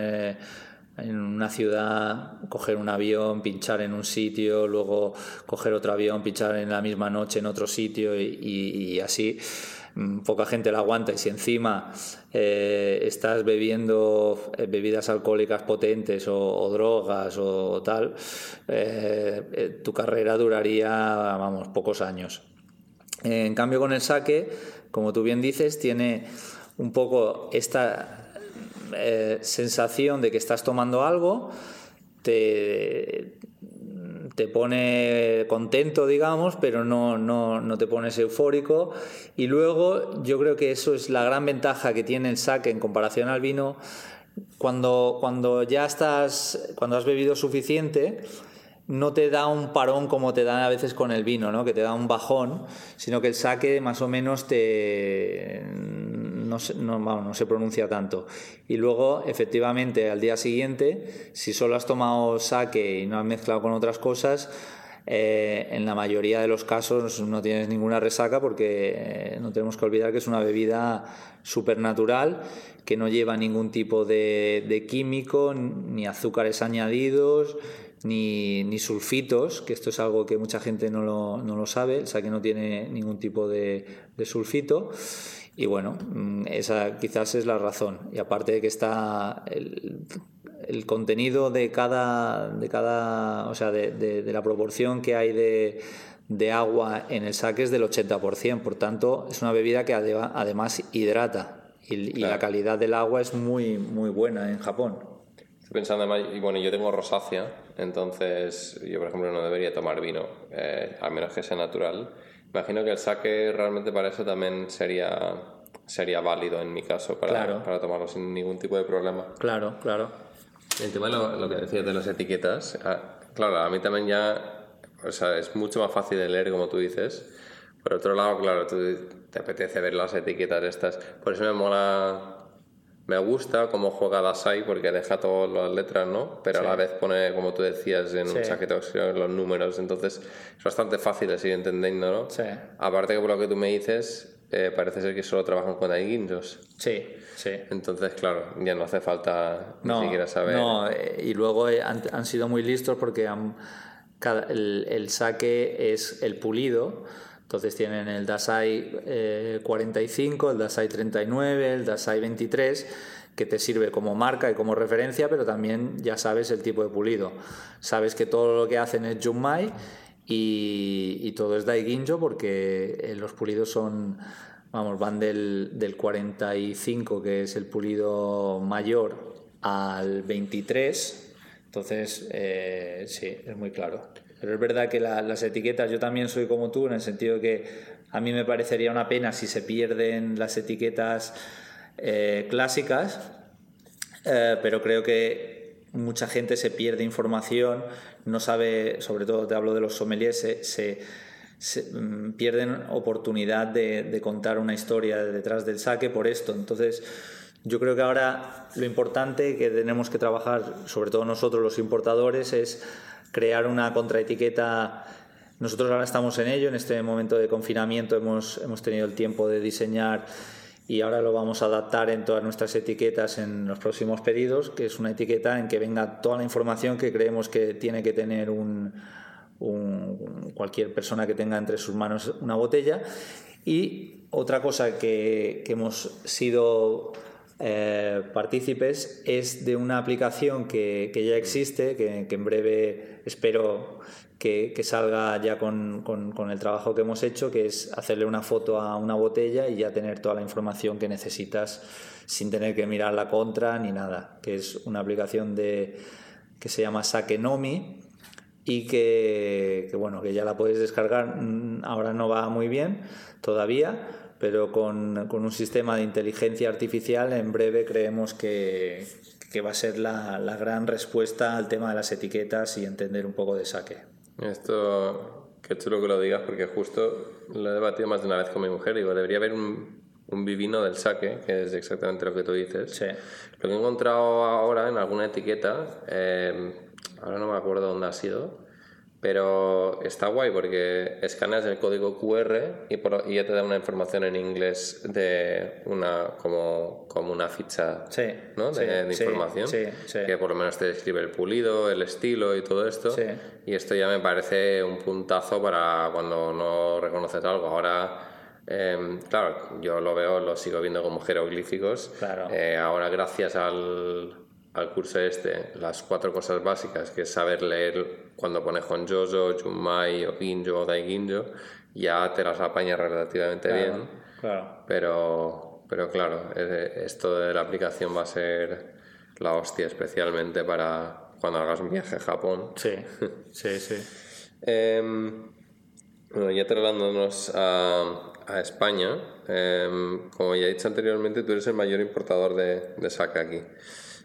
en una ciudad, coger un avión, pinchar en un sitio, luego coger otro avión, pinchar en la misma noche en otro sitio y, así mm, poca gente la aguanta y si encima eh, estás bebiendo eh, bebidas alcohólicas potentes o, drogas o tal, eh, tu carrera duraría, vamos, pocos años. En cambio con el saque, como tú bien dices, tiene un poco esta eh, sensación de que estás tomando algo, te, te pone contento, digamos, pero no, no, no, te pones eufórico. Y luego yo creo que eso es la gran ventaja que tiene el saque en comparación al vino. Cuando, cuando ya estás, cuando has bebido suficiente, no te da un parón como te dan a veces con el vino, ¿no? que te da un bajón, sino que el saque más o menos te no se, pronuncia tanto. Y luego, efectivamente, al día siguiente, si solo has tomado saque y no has mezclado con otras cosas, eh, en la mayoría de los casos no tienes ninguna resaca porque eh, no tenemos que olvidar que es una bebida supernatural que no lleva ningún tipo de, químico, ni azúcares añadidos, ni, sulfitos, que esto es algo que mucha gente no lo, sabe, el saque no tiene ningún tipo de sulfito. Y bueno, mm, esa quizás es la razón. Y aparte de que está el, el contenido de cada, de cada, o sea, de, de, la proporción que hay de, de, agua en el saque es del 80%. Por tanto, es una bebida que además hidrata. Y, la calidad del agua es muy, muy buena en Japón. Estoy pensando además, y bueno, yo tengo rosácea, entonces yo, por ejemplo, no debería tomar vino, eh, a menos que sea natural Imagino que el saque realmente para eso también sería, sería válido en mi caso, para, para tomarlo sin ningún tipo de problema. Claro, claro. El tema de lo, que decías de las etiquetas, ah, claro, a mí también ya o sea, es mucho más fácil de leer, como tú dices. Por otro lado, claro, tú te apetece ver las etiquetas estas. Por eso me mola me gusta cómo juega Dasai porque deja todas las letras, ¿no? Pero a la vez pone, como tú decías, en un chaqueto los números. Entonces es bastante fácil de seguir entendiendo, ¿no? Sí. Aparte que por lo que tú me dices, eh, parece ser que solo trabajan con Aiguinjos. Sí, sí. Entonces, claro, ya no hace falta ni siquiera saber. No, eh, y luego eh, han, han, sido muy listos porque han, cada, el, el saque es el pulido entonces tienen el Dasai 45, eh, el Dasai 39, el Dasai 23, que te sirve como marca y como referencia, pero también ya sabes el tipo de pulido. Sabes que todo lo que hacen es Junmai y, todo es Daiginjo porque eh, los pulidos son, vamos, van del, del 45, que es el pulido mayor, al 23. Entonces, eh, sí, es muy claro. Pero es verdad que las etiquetas, yo también soy como tú, en el sentido que a mí me parecería una pena si se pierden las etiquetas eh, clásicas, eh, pero creo que mucha gente se pierde información, no sabe, sobre todo te hablo de los sommeliers, se, mm, pierden oportunidad de, de contar una historia detrás del saque por esto. Entonces, yo creo que ahora lo importante que tenemos que trabajar, sobre todo nosotros los importadores, es crear una contraetiqueta. Nosotros ahora estamos en ello, en este momento de confinamiento hemos, hemos tenido el tiempo de diseñar y ahora lo vamos a adaptar en todas nuestras etiquetas en los próximos pedidos, que es una etiqueta en que venga toda la información que creemos que tiene que tener un, cualquier persona que tenga entre sus manos una botella. Y otra cosa que, que hemos sido eh, partícipes es de una aplicación que, que ya existe, que, que, en breve espero que, que salga ya con, con, con, el trabajo que hemos hecho, que es hacerle una foto a una botella y ya tener toda la información que necesitas sin tener que mirar la contra ni nada, que es una aplicación de, que se llama Sakenomi y que, bueno, que ya la puedes descargar, mm, ahora no va muy bien todavía, pero con, con, un sistema de inteligencia artificial en breve creemos que, que va a ser la, la, gran respuesta al tema de las etiquetas y entender un poco de saque. Esto, qué chulo que lo digas porque justo lo he debatido más de una vez con mi mujer. Digo, debería haber un, un vivino del saque, que es exactamente lo que tú dices. Sí. Lo que he encontrado ahora en alguna etiqueta, eh, ahora no me acuerdo dónde ha sido, pero está guay porque escaneas el código QR y, por, y, ya te da una información en inglés de una como, como una ficha sí, ¿no? de, sí, de información sí, que por lo menos te describe el pulido, el estilo y todo esto. Y esto ya me parece un puntazo para cuando no reconoces algo. Ahora, eh, claro, yo lo veo, lo sigo viendo como jeroglíficos. Claro. Eh, ahora, gracias al, al curso este, las cuatro cosas básicas, que es saber leer cuando pones Honjoso, Junmai o Ginjo o Daiginjo, ya te las apañas relativamente claro, bien. Claro. Pero, pero claro, esto de la aplicación va a ser la hostia, especialmente para cuando hagas un viaje a Japón. Sí, sí, sí. eh, bueno, ya trasladándonos a, a España, eh, como ya he dicho anteriormente, tú eres el mayor importador de, de saca aquí.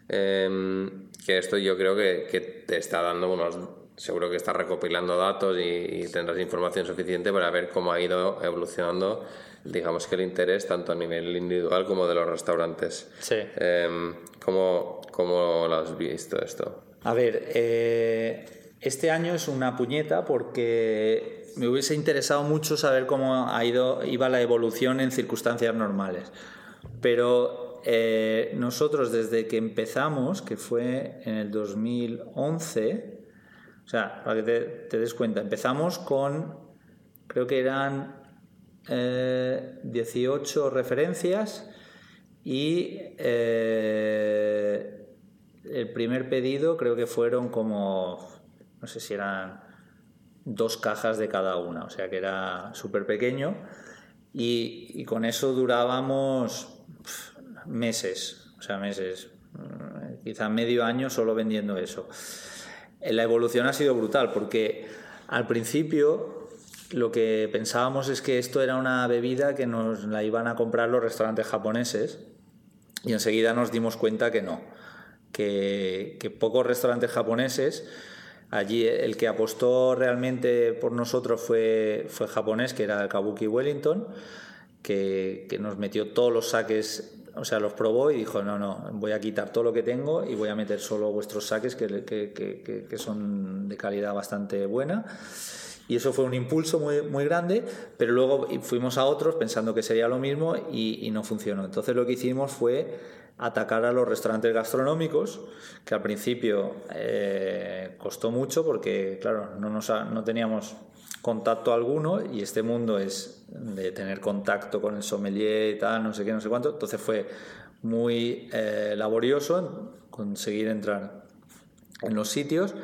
Eh, que esto yo creo que, que, te está dando unos seguro que estás recopilando datos y, y, tendrás información suficiente para ver cómo ha ido evolucionando digamos que el interés tanto a nivel individual como de los restaurantes sí. eh, ¿cómo, ¿cómo, lo has visto esto? A ver eh, este año es una puñeta porque me hubiese interesado mucho saber cómo ha ido iba la evolución en circunstancias normales pero eh, nosotros desde que empezamos, que fue en el 2011, o sea, para que te, des cuenta, empezamos con, creo que eran eh, 18 referencias y eh, el primer pedido creo que fueron como, no sé si eran dos cajas de cada una, o sea que era súper pequeño y con eso durábamos meses, o sea, meses, mm, quizá medio año solo vendiendo eso. La evolución ha sido brutal porque al principio lo que pensábamos es que esto era una bebida que nos la iban a comprar los restaurantes japoneses y enseguida nos dimos cuenta que no, que, que pocos restaurantes japoneses Allí el que apostó realmente por nosotros fue, fue japonés, que era el Kabuki Wellington, que, que nos metió todos los saques o sea, los probó y dijo, no, no, voy a quitar todo lo que tengo y voy a meter solo vuestros saques que, que, que, son de calidad bastante buena. Y eso fue un impulso muy, muy grande, pero luego fuimos a otros pensando que sería lo mismo y, no funcionó. Entonces lo que hicimos fue atacar a los restaurantes gastronómicos, que al principio eh, costó mucho porque, claro, no, nos no teníamos contacto alguno y este mundo es de tener contacto con el sommelier y tal, no sé qué, no sé cuánto. Entonces fue muy eh, laborioso conseguir entrar en los sitios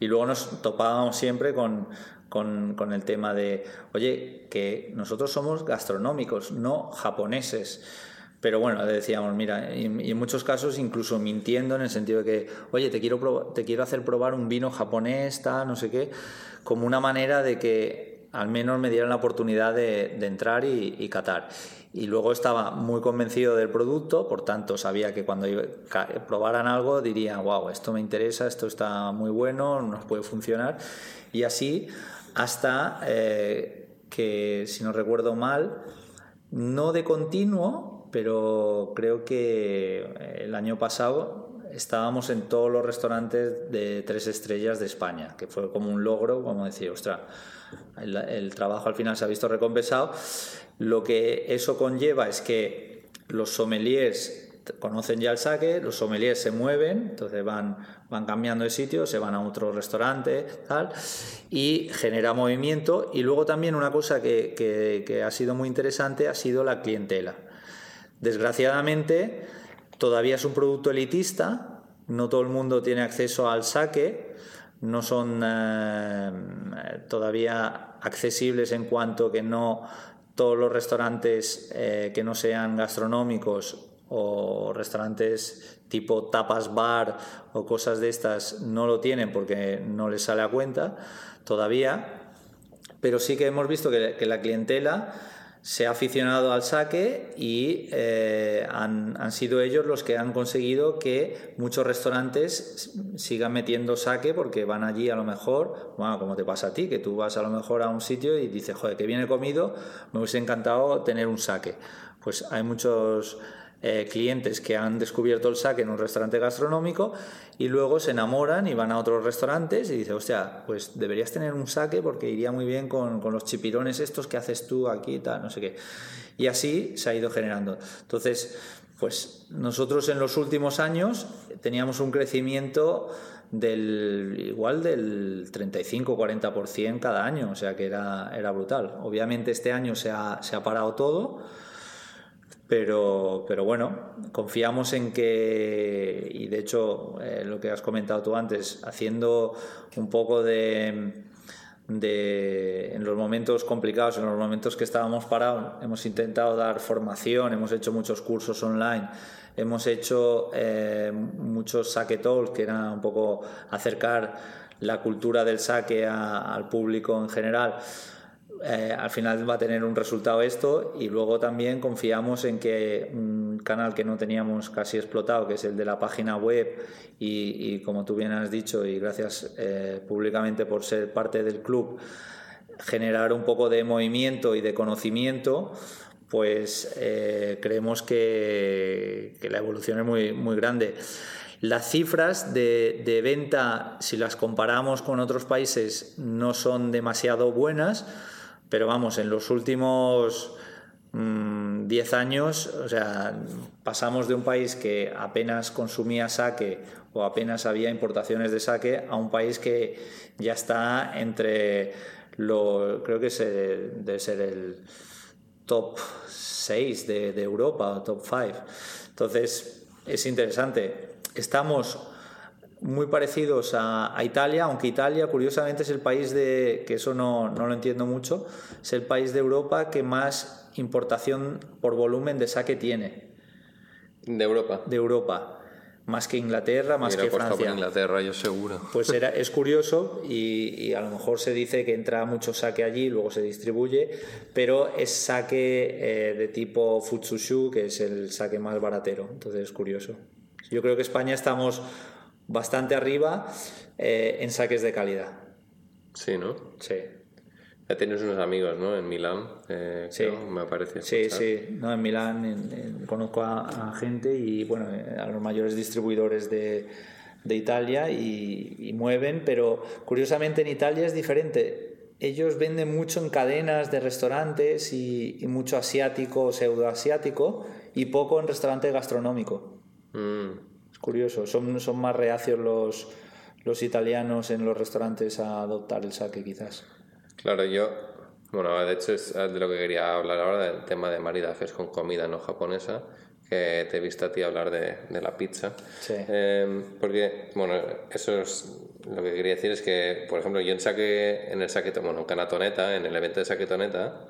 y luego nos topábamos siempre con, con, con, el tema de, oye, que nosotros somos gastronómicos, no japoneses. Pero bueno, decíamos, mira, y, en muchos casos incluso mintiendo en el sentido de que, oye, te quiero, te quiero hacer probar un vino japonés, tal, no sé qué como una manera de que al menos me dieran la oportunidad de, entrar y, catar. Y luego estaba muy convencido del producto, por tanto sabía que cuando probaran algo diría, wow, esto me interesa, esto está muy bueno, nos puede funcionar. Y así hasta eh, que, si no recuerdo mal, no de continuo, pero creo que el año pasado estábamos en todos los restaurantes de tres estrellas de España, que fue como un logro, como decir, ostras, el, trabajo al final se ha visto recompensado. Lo que eso conlleva es que los sommeliers conocen ya el saque, los sommeliers se mueven, entonces van, van cambiando de sitio, se van a otro restaurante, tal, y genera movimiento. Y luego también una cosa que, que ha sido muy interesante ha sido la clientela. Desgraciadamente, Todavía es un producto elitista, no todo el mundo tiene acceso al saque, no son eh, todavía accesibles en cuanto que no todos los restaurantes eh, que no sean gastronómicos o restaurantes tipo tapas bar o cosas de estas no lo tienen porque no les sale a cuenta todavía, pero sí que hemos visto que, que la clientela se ha aficionado al saque y eh, han, sido ellos los que han conseguido que muchos restaurantes sigan metiendo saque porque van allí a lo mejor, bueno, como te pasa a ti, que tú vas a lo mejor a un sitio y dices, joder, que viene comido, me hubiese encantado tener un saque. Pues hay muchos eh, clientes que han descubierto el saque en un restaurante gastronómico y luego se enamoran y van a otros restaurantes y dicen, hostia, pues deberías tener un saque porque iría muy bien con, con los chipirones estos que haces tú aquí y tal, no sé qué. Y así se ha ido generando. Entonces, pues nosotros en los últimos años teníamos un crecimiento del igual del 35-40% cada año, o sea que era, era brutal. Obviamente este año se ha, se ha parado todo pero, pero bueno, confiamos en que, y de hecho, eh, lo que has comentado tú antes, haciendo un poco de, de, en los momentos complicados, en los momentos que estábamos parados, hemos intentado dar formación, hemos hecho muchos cursos online, hemos hecho eh, muchos saque talks, que era un poco acercar la cultura del saque al público en general eh, al final va a tener un resultado esto y luego también confiamos en que un canal que no teníamos casi explotado, que es el de la página web y, como tú bien has dicho y gracias eh, públicamente por ser parte del club, generar un poco de movimiento y de conocimiento, pues eh, creemos que, la evolución es muy, muy grande. Las cifras de, venta, si las comparamos con otros países, no son demasiado buenas, pero vamos, en los últimos 10 mm, años, o sea, pasamos de un país que apenas consumía saque o apenas había importaciones de saque a un país que ya está entre lo, creo que debe ser el top 6 de, de Europa o top 5. Entonces, es interesante. Estamos muy parecidos a, Italia, aunque Italia curiosamente es el país de, que eso no, no, lo entiendo mucho, es el país de Europa que más importación por volumen de saque tiene. De Europa. De Europa. Más que Inglaterra, más que Francia. Por Inglaterra, yo seguro. Pues era, es curioso y, a lo mejor se dice que entra mucho saque allí, luego se distribuye, pero es saque eh, de tipo Futsushu, que es el saque más baratero. Entonces es curioso. Yo creo que España estamos bastante arriba eh, en saques de calidad. Sí, ¿no? Sí. Ya tienes unos amigos, ¿no? En Milán, eh, Sí. creo, me parece. Sí, sí, no, en Milán en- en- conozco a, a gente y bueno, eh, a los mayores distribuidores de, de Italia y, y mueven, pero curiosamente en Italia es diferente. Ellos venden mucho en cadenas de restaurantes y, y mucho asiático o pseudoasiático y poco en restaurante gastronómico. Mm, curioso, son, son más reacios los, los italianos en los restaurantes a adoptar el sake quizás. Claro, yo, bueno, de hecho es de lo que quería hablar ahora, del tema de maridajes con comida no japonesa, que te he visto a ti hablar de, de la pizza. Sí. Eh, porque, bueno, eso es lo que quería decir es que, por ejemplo, yo en saque, en el saque, bueno, en Canatoneta, en el evento de Saquetoneta,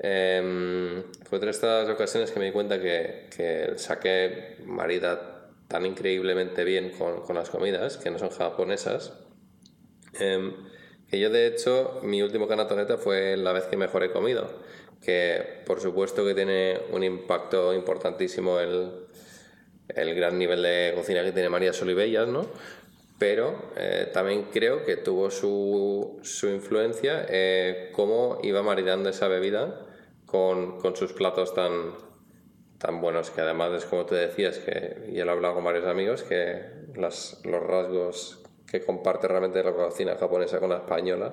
eh, fue otra de estas ocasiones que me di cuenta que, que el saque marida tan increíblemente bien con, con las comidas, que no son japonesas, Em, que yo de hecho mi último canatoneta fue la vez que mejor he comido que por supuesto que tiene un impacto importantísimo el, el gran nivel de cocina que tiene María Solibellas ¿no? pero eh, también creo que tuvo su, su influencia eh, cómo iba maridando esa bebida con, con sus platos tan, tan buenos que además es como te decías que ya lo he hablado con varios amigos que las, los rasgos que comparte realmente la cocina japonesa con la española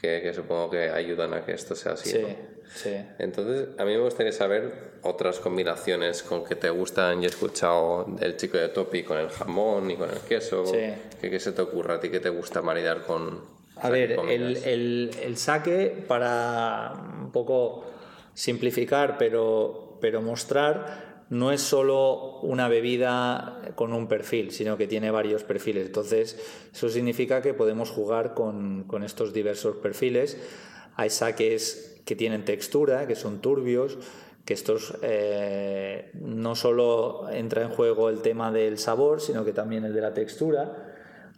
que, que supongo que ayudan a que esto sea así Sí, ¿no? sí. entonces a mí me gustaría saber otras combinaciones con que te gustan y he escuchado del chico de topi con el jamón y con el queso Sí. ¿Qué, qué se te ocurra a ti que te gusta maridar con A ver, el, el, el sake, para un poco simplificar, pero, pero mostrar, no es solo una bebida con un perfil, sino que tiene varios perfiles. Entonces, eso significa que podemos jugar con, con estos diversos perfiles. Hay sakes que tienen textura, que son turbios, que estos eh, no solo entra en juego el tema del sabor, sino que también el de la textura.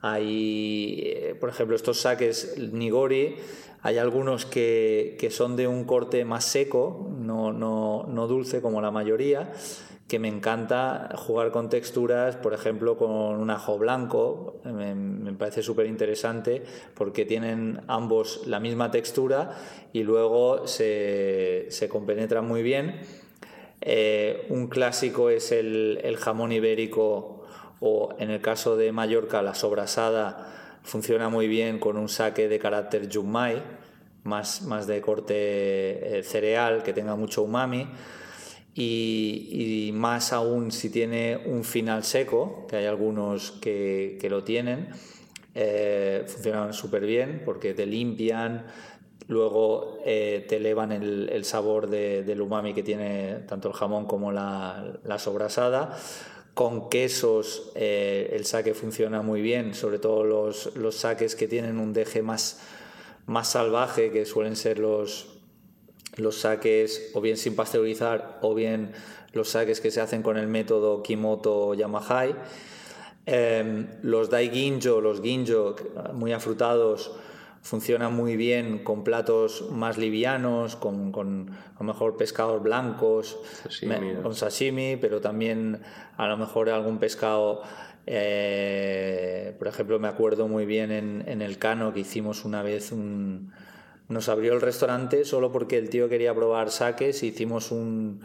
Hay, eh, por ejemplo, estos saques Nigori, hay algunos que, que son de un corte más seco, no, no, no dulce como la mayoría, que me encanta jugar con texturas, por ejemplo, con un ajo blanco, me, parece súper interesante porque tienen ambos la misma textura y luego se, se compenetran muy bien. Eh, un clásico es el, el jamón ibérico o en el caso de Mallorca la sobrasada funciona muy bien con un saque de carácter yumai, más, más de corte eh, cereal, que tenga mucho umami. Y, y más aún si tiene un final seco, que hay algunos que, que lo tienen, eh, funcionan súper bien porque te limpian, luego eh, te elevan el, el sabor de- del umami que tiene tanto el jamón como la, la sobrasada. Con quesos eh, el saque funciona muy bien, sobre todo los, los saques que tienen un deje más, más salvaje, que suelen ser los, los saques o bien sin pasteurizar o bien los saques que se hacen con el método Kimoto Yamahai. Eh, los dai ginjo, los ginjo muy afrutados, funcionan muy bien con platos más livianos, con, con a lo mejor pescados blancos, con sashimi, pero también a lo mejor algún pescado. eh, por ejemplo, me acuerdo muy bien en, en el Cano que hicimos una vez un, nos abrió el restaurante solo porque el tío quería probar saques e hicimos un-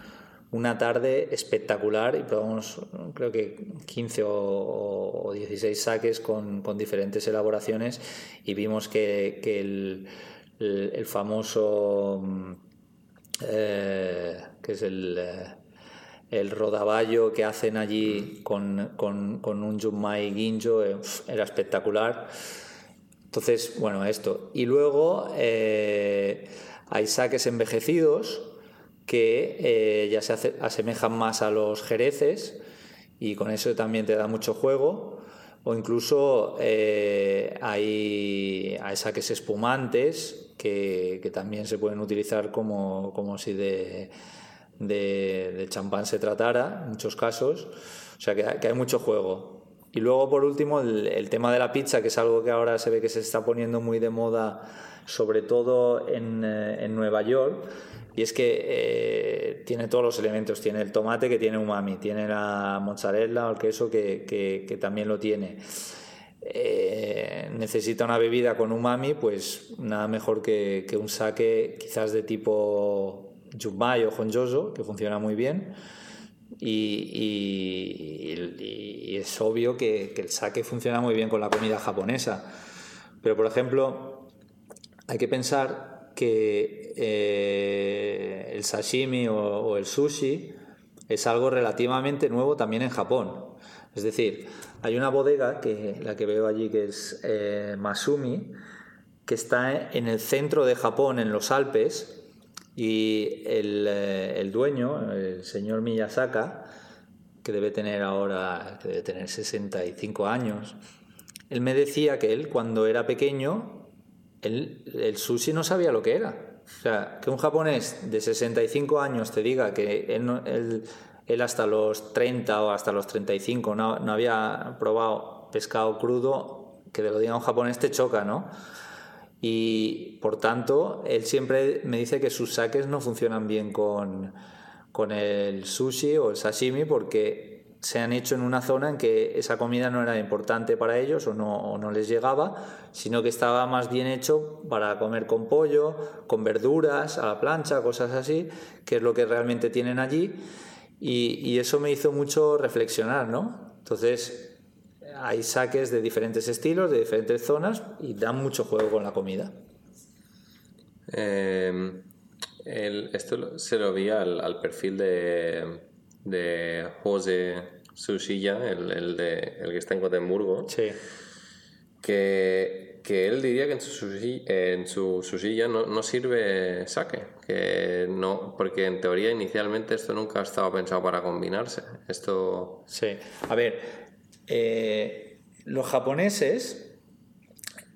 una tarde espectacular y probamos creo que 15 o, o 16 saques con, con diferentes elaboraciones y vimos que, que el, el- famoso mm, eh, que es el, eh, el rodaballo que hacen allí con, con, un Junmai Ginjo eh, era espectacular. Entonces, bueno, esto. Y luego hay saques envejecidos que eh, ya se hace- asemejan más a los jereces y con eso también te da mucho juego. O incluso eh, hay, hay saques espumantes que, también se pueden utilizar como, como si de, champán se tratara, en muchos casos. O sea que hay mucho juego. Y luego, por último, el, el tema de la pizza, que es algo que ahora se ve que se está poniendo muy de moda, sobre todo en, eh, en Nueva York, Y es que eh, tiene todos los elementos. Tiene el tomate que tiene umami, tiene la mozzarella o el queso que, que, también lo tiene. Eh, necesita una bebida con umami, pues nada mejor que, que un sake quizás de tipo Jumbai o Honjoso, que funciona muy bien. Y, y, es obvio que, que, el sake funciona muy bien con la comida japonesa. Pero, por ejemplo, hay que pensar que eh, el sashimi o, el sushi es algo relativamente nuevo también en Japón. Es decir, hay una bodega, que la que veo allí, que es eh, Masumi, que está en el centro de Japón, en los Alpes, y eh, el, dueño, el señor Miyazaka, que debe tener ahora, que debe tener 65 años, él me decía que él cuando era pequeño, el sushi no sabía lo que era. O sea, que un japonés de 65 años te diga que él, él, hasta los 30 o hasta los 35 no, no había probado pescado crudo, que te lo diga un japonés te choca, ¿no? Y por tanto, él siempre me dice que sus saques no funcionan bien con, con el sushi o el sashimi porque se han hecho en una zona en que esa comida no era importante para ellos o no, no, les llegaba, sino que estaba más bien hecho para comer con pollo, con verduras, a la plancha, cosas así, que es lo que realmente tienen allí. Y, y eso me hizo mucho reflexionar, ¿no? Entonces, hay saques de diferentes estilos, de diferentes zonas y dan mucho juego con la comida. Em, esto se lo vi al, perfil de, de José Susilla, el, el, de, el que está en Gotemburgo, sí. que, que, él diría que en su, en su no, no, sirve saque, que no, porque en teoría inicialmente esto nunca estaba pensado para combinarse. Esto... Sí, a ver, eh, los japoneses,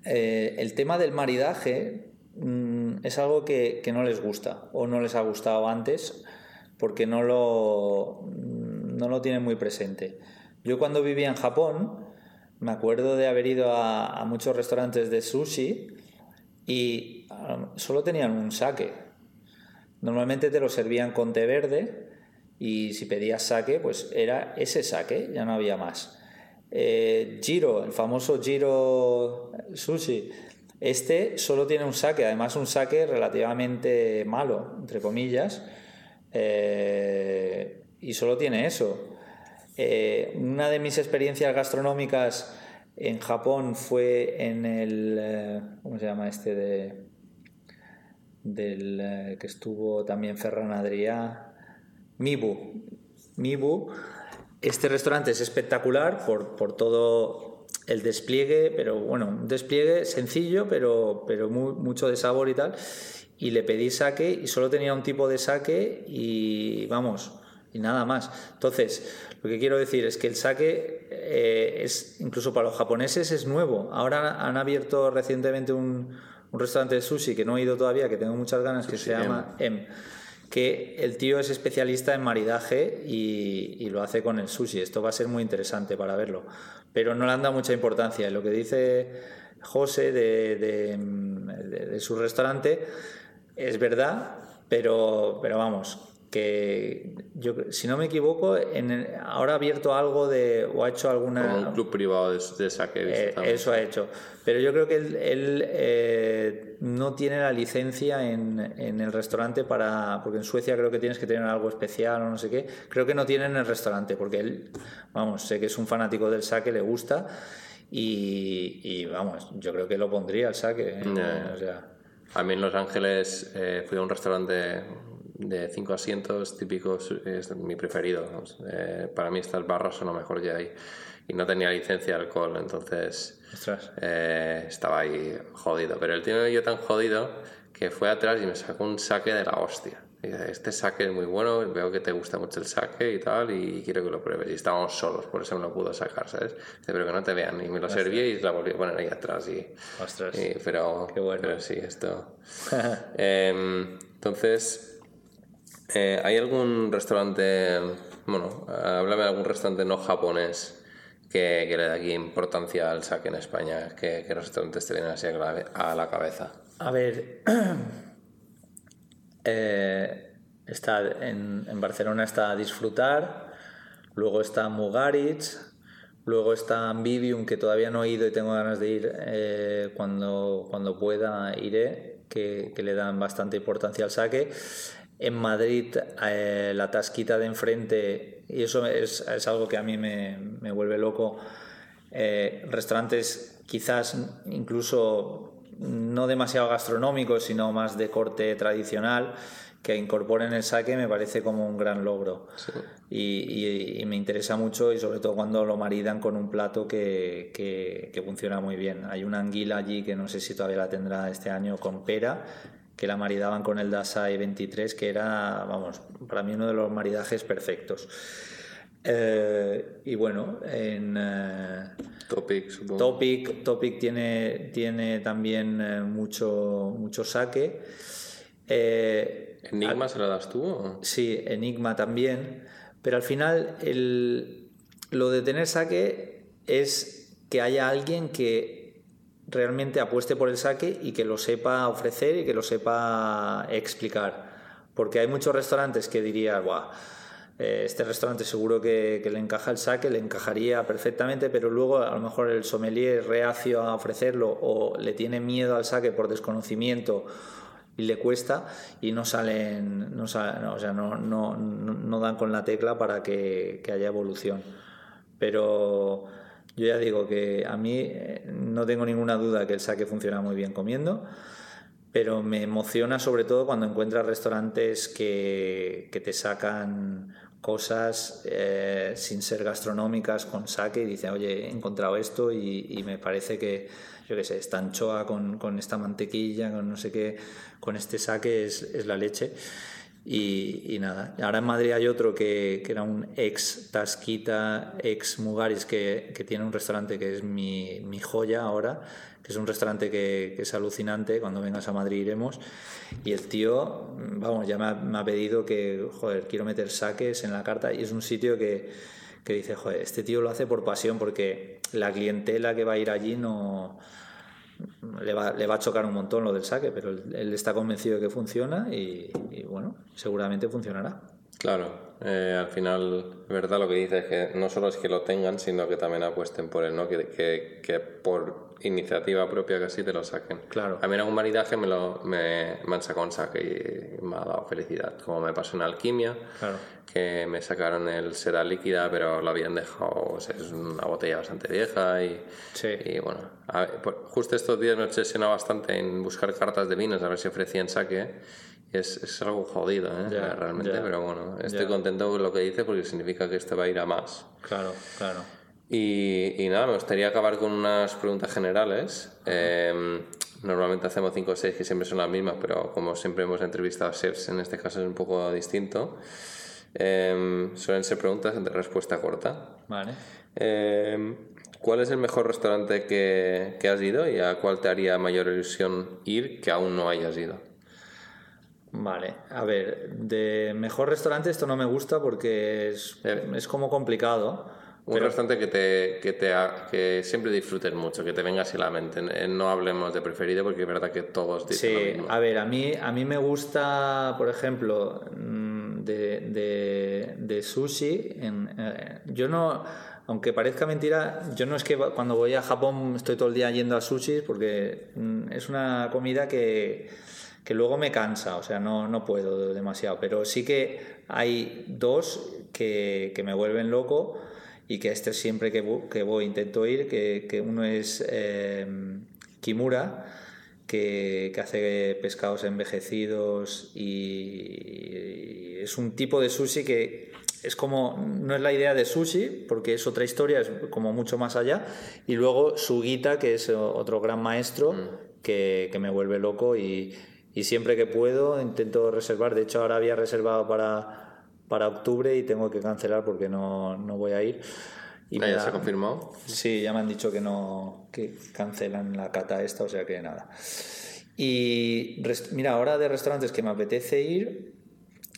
eh, el tema del maridaje mm, es algo que, no les gusta o no les ha gustado antes porque no lo, no lo tienen muy presente. Yo cuando vivía en Japón me acuerdo de haber ido a, muchos restaurantes de sushi y um, solo tenían un sake. Normalmente te lo servían con té verde y si pedías sake, pues era ese sake, ya no había más eh, Giro, el famoso Giro Sushi, este solo tiene un saque, además un saque relativamente malo, entre comillas, eh, y solo tiene eso. Eh, una de mis experiencias gastronómicas en Japón fue en el. Eh, ¿Cómo se llama este? De, del que estuvo también Ferran Adrià. Mibu. Mibu este restaurante es espectacular por, por todo el despliegue, pero bueno, un despliegue sencillo, pero, pero mucho de sabor y tal. Y le pedí saque y solo tenía un tipo de saque y vamos, y nada más. Entonces, lo que quiero decir es que el saque eh, es, incluso para los japoneses, es nuevo. Ahora han abierto recientemente un, un restaurante de sushi que no he ido todavía, que tengo muchas ganas, que se llama M que el tío es especialista en maridaje y, lo hace con el sushi. Esto va a ser muy interesante para verlo. Pero no le han dado mucha importancia. Lo que dice José de su restaurante es verdad, pero, pero vamos, que yo, si no me equivoco, en ahora ha abierto algo de, o ha hecho alguna... Como un club privado de, saque. Eh, eso ha hecho. Pero yo creo que él, eh, no tiene la licencia en, en, el restaurante para... Porque en Suecia creo que tienes que tener algo especial o no sé qué. Creo que no tiene en el restaurante, porque él, vamos, sé que es un fanático del saque, le gusta. Y, vamos, yo creo que lo pondría el saque. ¿eh? A mí en Los Ángeles fui a un restaurante de cinco asientos típicos es mi preferido. Eh, para mí estas barras son lo mejor que hay. Y no tenía licencia de alcohol, entonces eh, estaba ahí jodido. Pero el tío yo tan jodido que fue atrás y me sacó un saque de la hostia. Y dice, este saque es muy bueno, veo que te gusta mucho el saque y tal, y quiero que lo pruebes. Y estábamos solos, por eso no lo pudo sacar, ¿sabes? pero que no te vean. Y me lo serví y la volví a poner ahí atrás. Y, Ostras. pero, Qué bueno. pero sí, esto. Em, entonces, eh, ¿Hay algún restaurante, bueno, háblame de algún restaurante no japonés que, le da aquí importancia al saque en España? ¿Qué, restaurantes te vienen así a la cabeza? A ver, Eh, está en, Barcelona está Disfrutar, luego está Mugaritz, luego está Ambivium, que todavía no he ido y tengo ganas de ir, eh, cuando, cuando pueda iré, que, que, le dan bastante importancia al saque. En Madrid, eh, la tasquita de enfrente, y eso es, es algo que a mí me, me vuelve loco, restaurantes quizás incluso no demasiado gastronómicos, sino más de corte tradicional, que incorporen el saque me parece como un gran logro. Y, me interesa mucho y sobre todo cuando lo maridan con un plato que, que, funciona muy bien. Hay una anguila allí que no sé si todavía la tendrá este año con pera, que la maridaban con el Dasai 23, que era, vamos, para mí uno de los maridajes perfectos. Eh, y bueno, en eh, Topic, Topic, Topic tiene, tiene también eh, mucho, mucho saque. ¿Enigma se lo das tú? Sí, Enigma también. Pero al final, el, lo de tener saque es que haya alguien que realmente apueste por el saque y que lo sepa ofrecer y que lo sepa explicar. Porque hay muchos restaurantes que dirían, eh, este restaurante seguro que, le encaja el saque, le encajaría perfectamente, pero luego a lo mejor el sommelier es reacio a ofrecerlo o le tiene miedo al saque por desconocimiento y le cuesta y no salen, no, o sea, no, no, no, dan con la tecla para que, que, haya evolución. Pero yo ya digo que a mí eh, no tengo ninguna duda que el saque funciona muy bien comiendo pero me emociona sobre todo cuando encuentras restaurantes que, que te sacan cosas eh, sin ser gastronómicas con saque y dice, oye, he encontrado esto y, me parece que, yo qué sé, esta anchoa con, con, esta mantequilla, con no sé qué, con este saque es, es la leche. Y, y, nada, ahora en Madrid hay otro que, que, era un ex Tasquita, ex Mugaris, que, que tiene un restaurante que es mi, mi joya ahora, que es un restaurante que, es alucinante, cuando vengas a Madrid iremos, y el tío, vamos, ya me ha, me ha, pedido que, joder, quiero meter saques en la carta, y es un sitio que, que dice, joder, este tío lo hace por pasión, porque la clientela que va a ir allí no... Le va, le va a chocar un montón lo del saque, pero él, está convencido de que funciona y, y bueno, seguramente funcionará. Claro, eh, al final, verdad lo que dices, que no solo es que lo tengan, sino que también apuesten por él, ¿no? Que, que, que por iniciativa propia casi te lo saquen. Claro. A mí en algún maridaje me, lo, me, me han sacado un saque y me ha dado felicidad. Como me pasó en Alquimia, que me sacaron el seda líquida, pero lo habían dejado, es una botella bastante vieja y, y bueno, justo estos días me obsesionado bastante en buscar cartas de vinos a ver si ofrecían saque. Es, es, algo jodido, ¿eh? realmente, pero bueno, estoy contento con lo que dice porque significa que esto va a ir a más. Claro, claro. Y, nada, me gustaría acabar con unas preguntas generales. Em, normalmente hacemos 5 o 6 que siempre son las mismas, pero como siempre hemos entrevistado a chefs, en este caso es un poco distinto. Em, suelen ser preguntas de respuesta corta. Vale. Em, ¿Cuál es el mejor restaurante que, que has ido y a cuál te haría mayor ilusión ir que aún no hayas ido? Vale, a ver, de mejor restaurante esto no me gusta porque es, eh. es como complicado. Un restaurante que, te, que, te que siempre disfrutes mucho, que te venga así la mente. Eh, no hablemos de preferido porque es verdad que todos dicen sí, lo mismo. a ver, a mí, a mí me gusta, por ejemplo, mm, de, de, de sushi. En, eh, yo no, aunque parezca mentira, yo no es que cuando voy a Japón estoy todo el día yendo a sushi porque mm, es una comida que, que luego me cansa, o sea, no, no puedo demasiado. Pero sí que hay dos que, que me vuelven loco y que este siempre que, que voy intento ir, que, que uno es eh, Kimura, que, que, hace pescados envejecidos y, es un tipo de sushi que es como, no es la idea de sushi, porque es otra historia, es como mucho más allá, y luego Sugita, que es otro gran maestro, mm. que, que, me vuelve loco y, y siempre que puedo intento reservar, de hecho ahora había reservado para para octubre y tengo que cancelar porque no, no voy a ir. Y ¿Ya se confirmó? Sí, ya me han dicho que no que cancelan la cata esta, o sea que nada. Y mira, ahora de restaurantes que me apetece ir,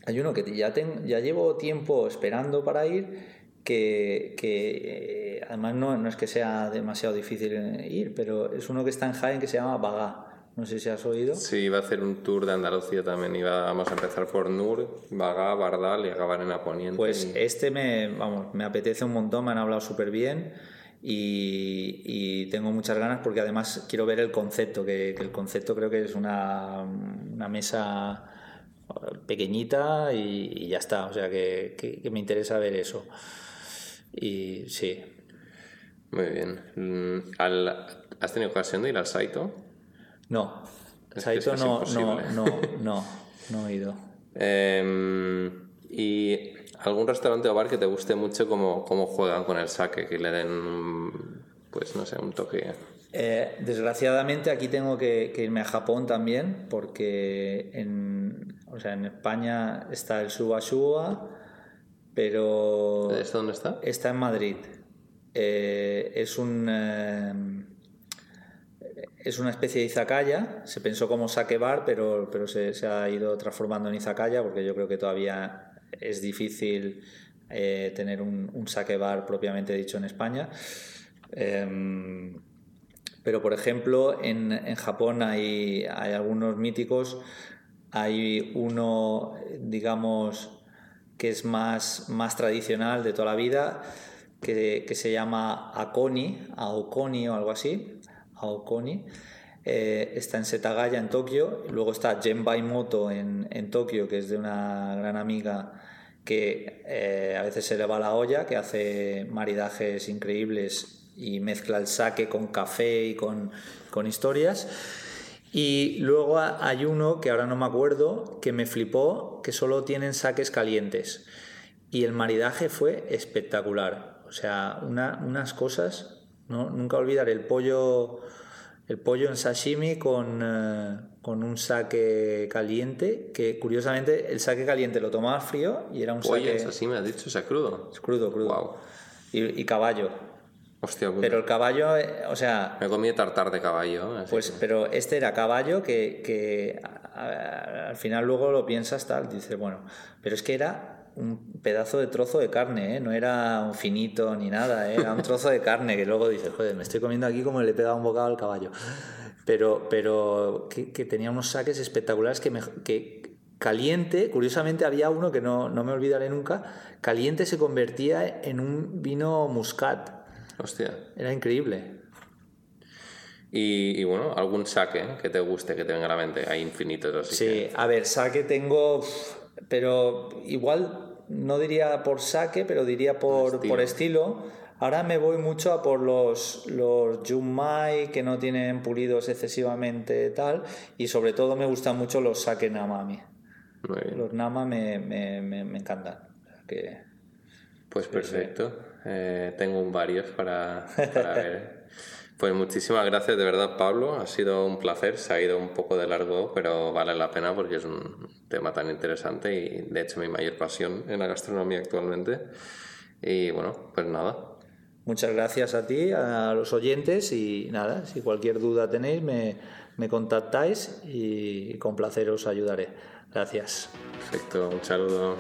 hay uno que ya, ya llevo tiempo esperando para ir, que, que además no, no, es que sea demasiado difícil ir, pero es uno que está en Jaén que se llama Bagá. No sé si has oído. Sí, iba a hacer un tour de Andalucía también. Íbamos a empezar por Nur, Bagá, Bardal y acabar en Aponiente. Pues este me, vamos, me apetece un montón, me han hablado súper bien y, tengo muchas ganas porque además quiero ver el concepto, que, el concepto creo que es una, una mesa pequeñita y, ya está. O sea que, que, me interesa ver eso. Y sí. Muy bien. Mm, ¿Has tenido ocasión de ir al Saito? No, Saito no, no, no, no, no, he ido. Em, ¿Y algún restaurante o bar que te guste mucho cómo, cómo juegan con el sake? Que le den, pues no sé, un toque. Eh, desgraciadamente aquí tengo que, irme a Japón también, porque en, o sea, en España está el Suba Suba, pero... ¿Esto dónde está? Está en Madrid. Eh, es un... Es una especie de izakaya, se pensó como sake bar, pero, pero se, ha ido transformando en izakaya porque yo creo que todavía es difícil eh, tener un, un, sake bar propiamente dicho en España. Em, pero por ejemplo, en, en Japón hay, hay, algunos míticos, hay uno, digamos, que es más, más tradicional de toda la vida, que, que se llama Akoni, Aokoni o algo así, Aokoni. Eh, está en Setagaya, en Tokio. Luego está Genbai Moto en, en Tokio, que es de una gran amiga que eh, a veces se le va la olla, que hace maridajes increíbles y mezcla el sake con café y con, con historias. Y luego hay uno que ahora no me acuerdo, que me flipó, que solo tienen saques calientes. Y el maridaje fue espectacular. O sea, unas cosas, ¿no? nunca olvidar el pollo el pollo en sashimi con, eh, con un saque caliente, que curiosamente el saque caliente lo tomaba frío y era un pollo en sashimi, has dicho, o sea, crudo. Es crudo, crudo. Y, caballo. Hostia, Pero el caballo, eh, o sea... Me comí tartar de caballo. Pues, pero este era caballo que, que al final luego lo piensas tal, dices, bueno, pero es que era un pedazo de trozo de carne, ¿eh? no era un finito ni nada, ¿eh? era un trozo de carne que luego dices, joder, me estoy comiendo aquí como le he pegado un bocado al caballo. Pero, pero que, tenía unos saques espectaculares que, que caliente, curiosamente había uno que no, no me olvidaré nunca, caliente se convertía en un vino muscat. Hostia. Era increíble. Y, bueno, algún saque que te guste, que te venga a la mente. Hay infinitos. Así sí, a ver, saque tengo pero igual no diría por saque, pero diría por, por estilo. Ahora me voy mucho a por los, los Junmai que no tienen pulidos excesivamente tal y sobre todo me gustan mucho los sake Namami. Los Nama me, me, me, encantan. pues perfecto. Eh, tengo varios para, para ver. Pues muchísimas gracias de verdad Pablo, ha sido un placer, se ha ido un poco de largo, pero vale la pena porque es un tema tan interesante y de hecho mi mayor pasión en la gastronomía actualmente. Y bueno, pues nada. Muchas gracias a ti, a los oyentes y nada, si cualquier duda tenéis me, me contactáis y con placer os ayudaré. Gracias. Perfecto, un saludo.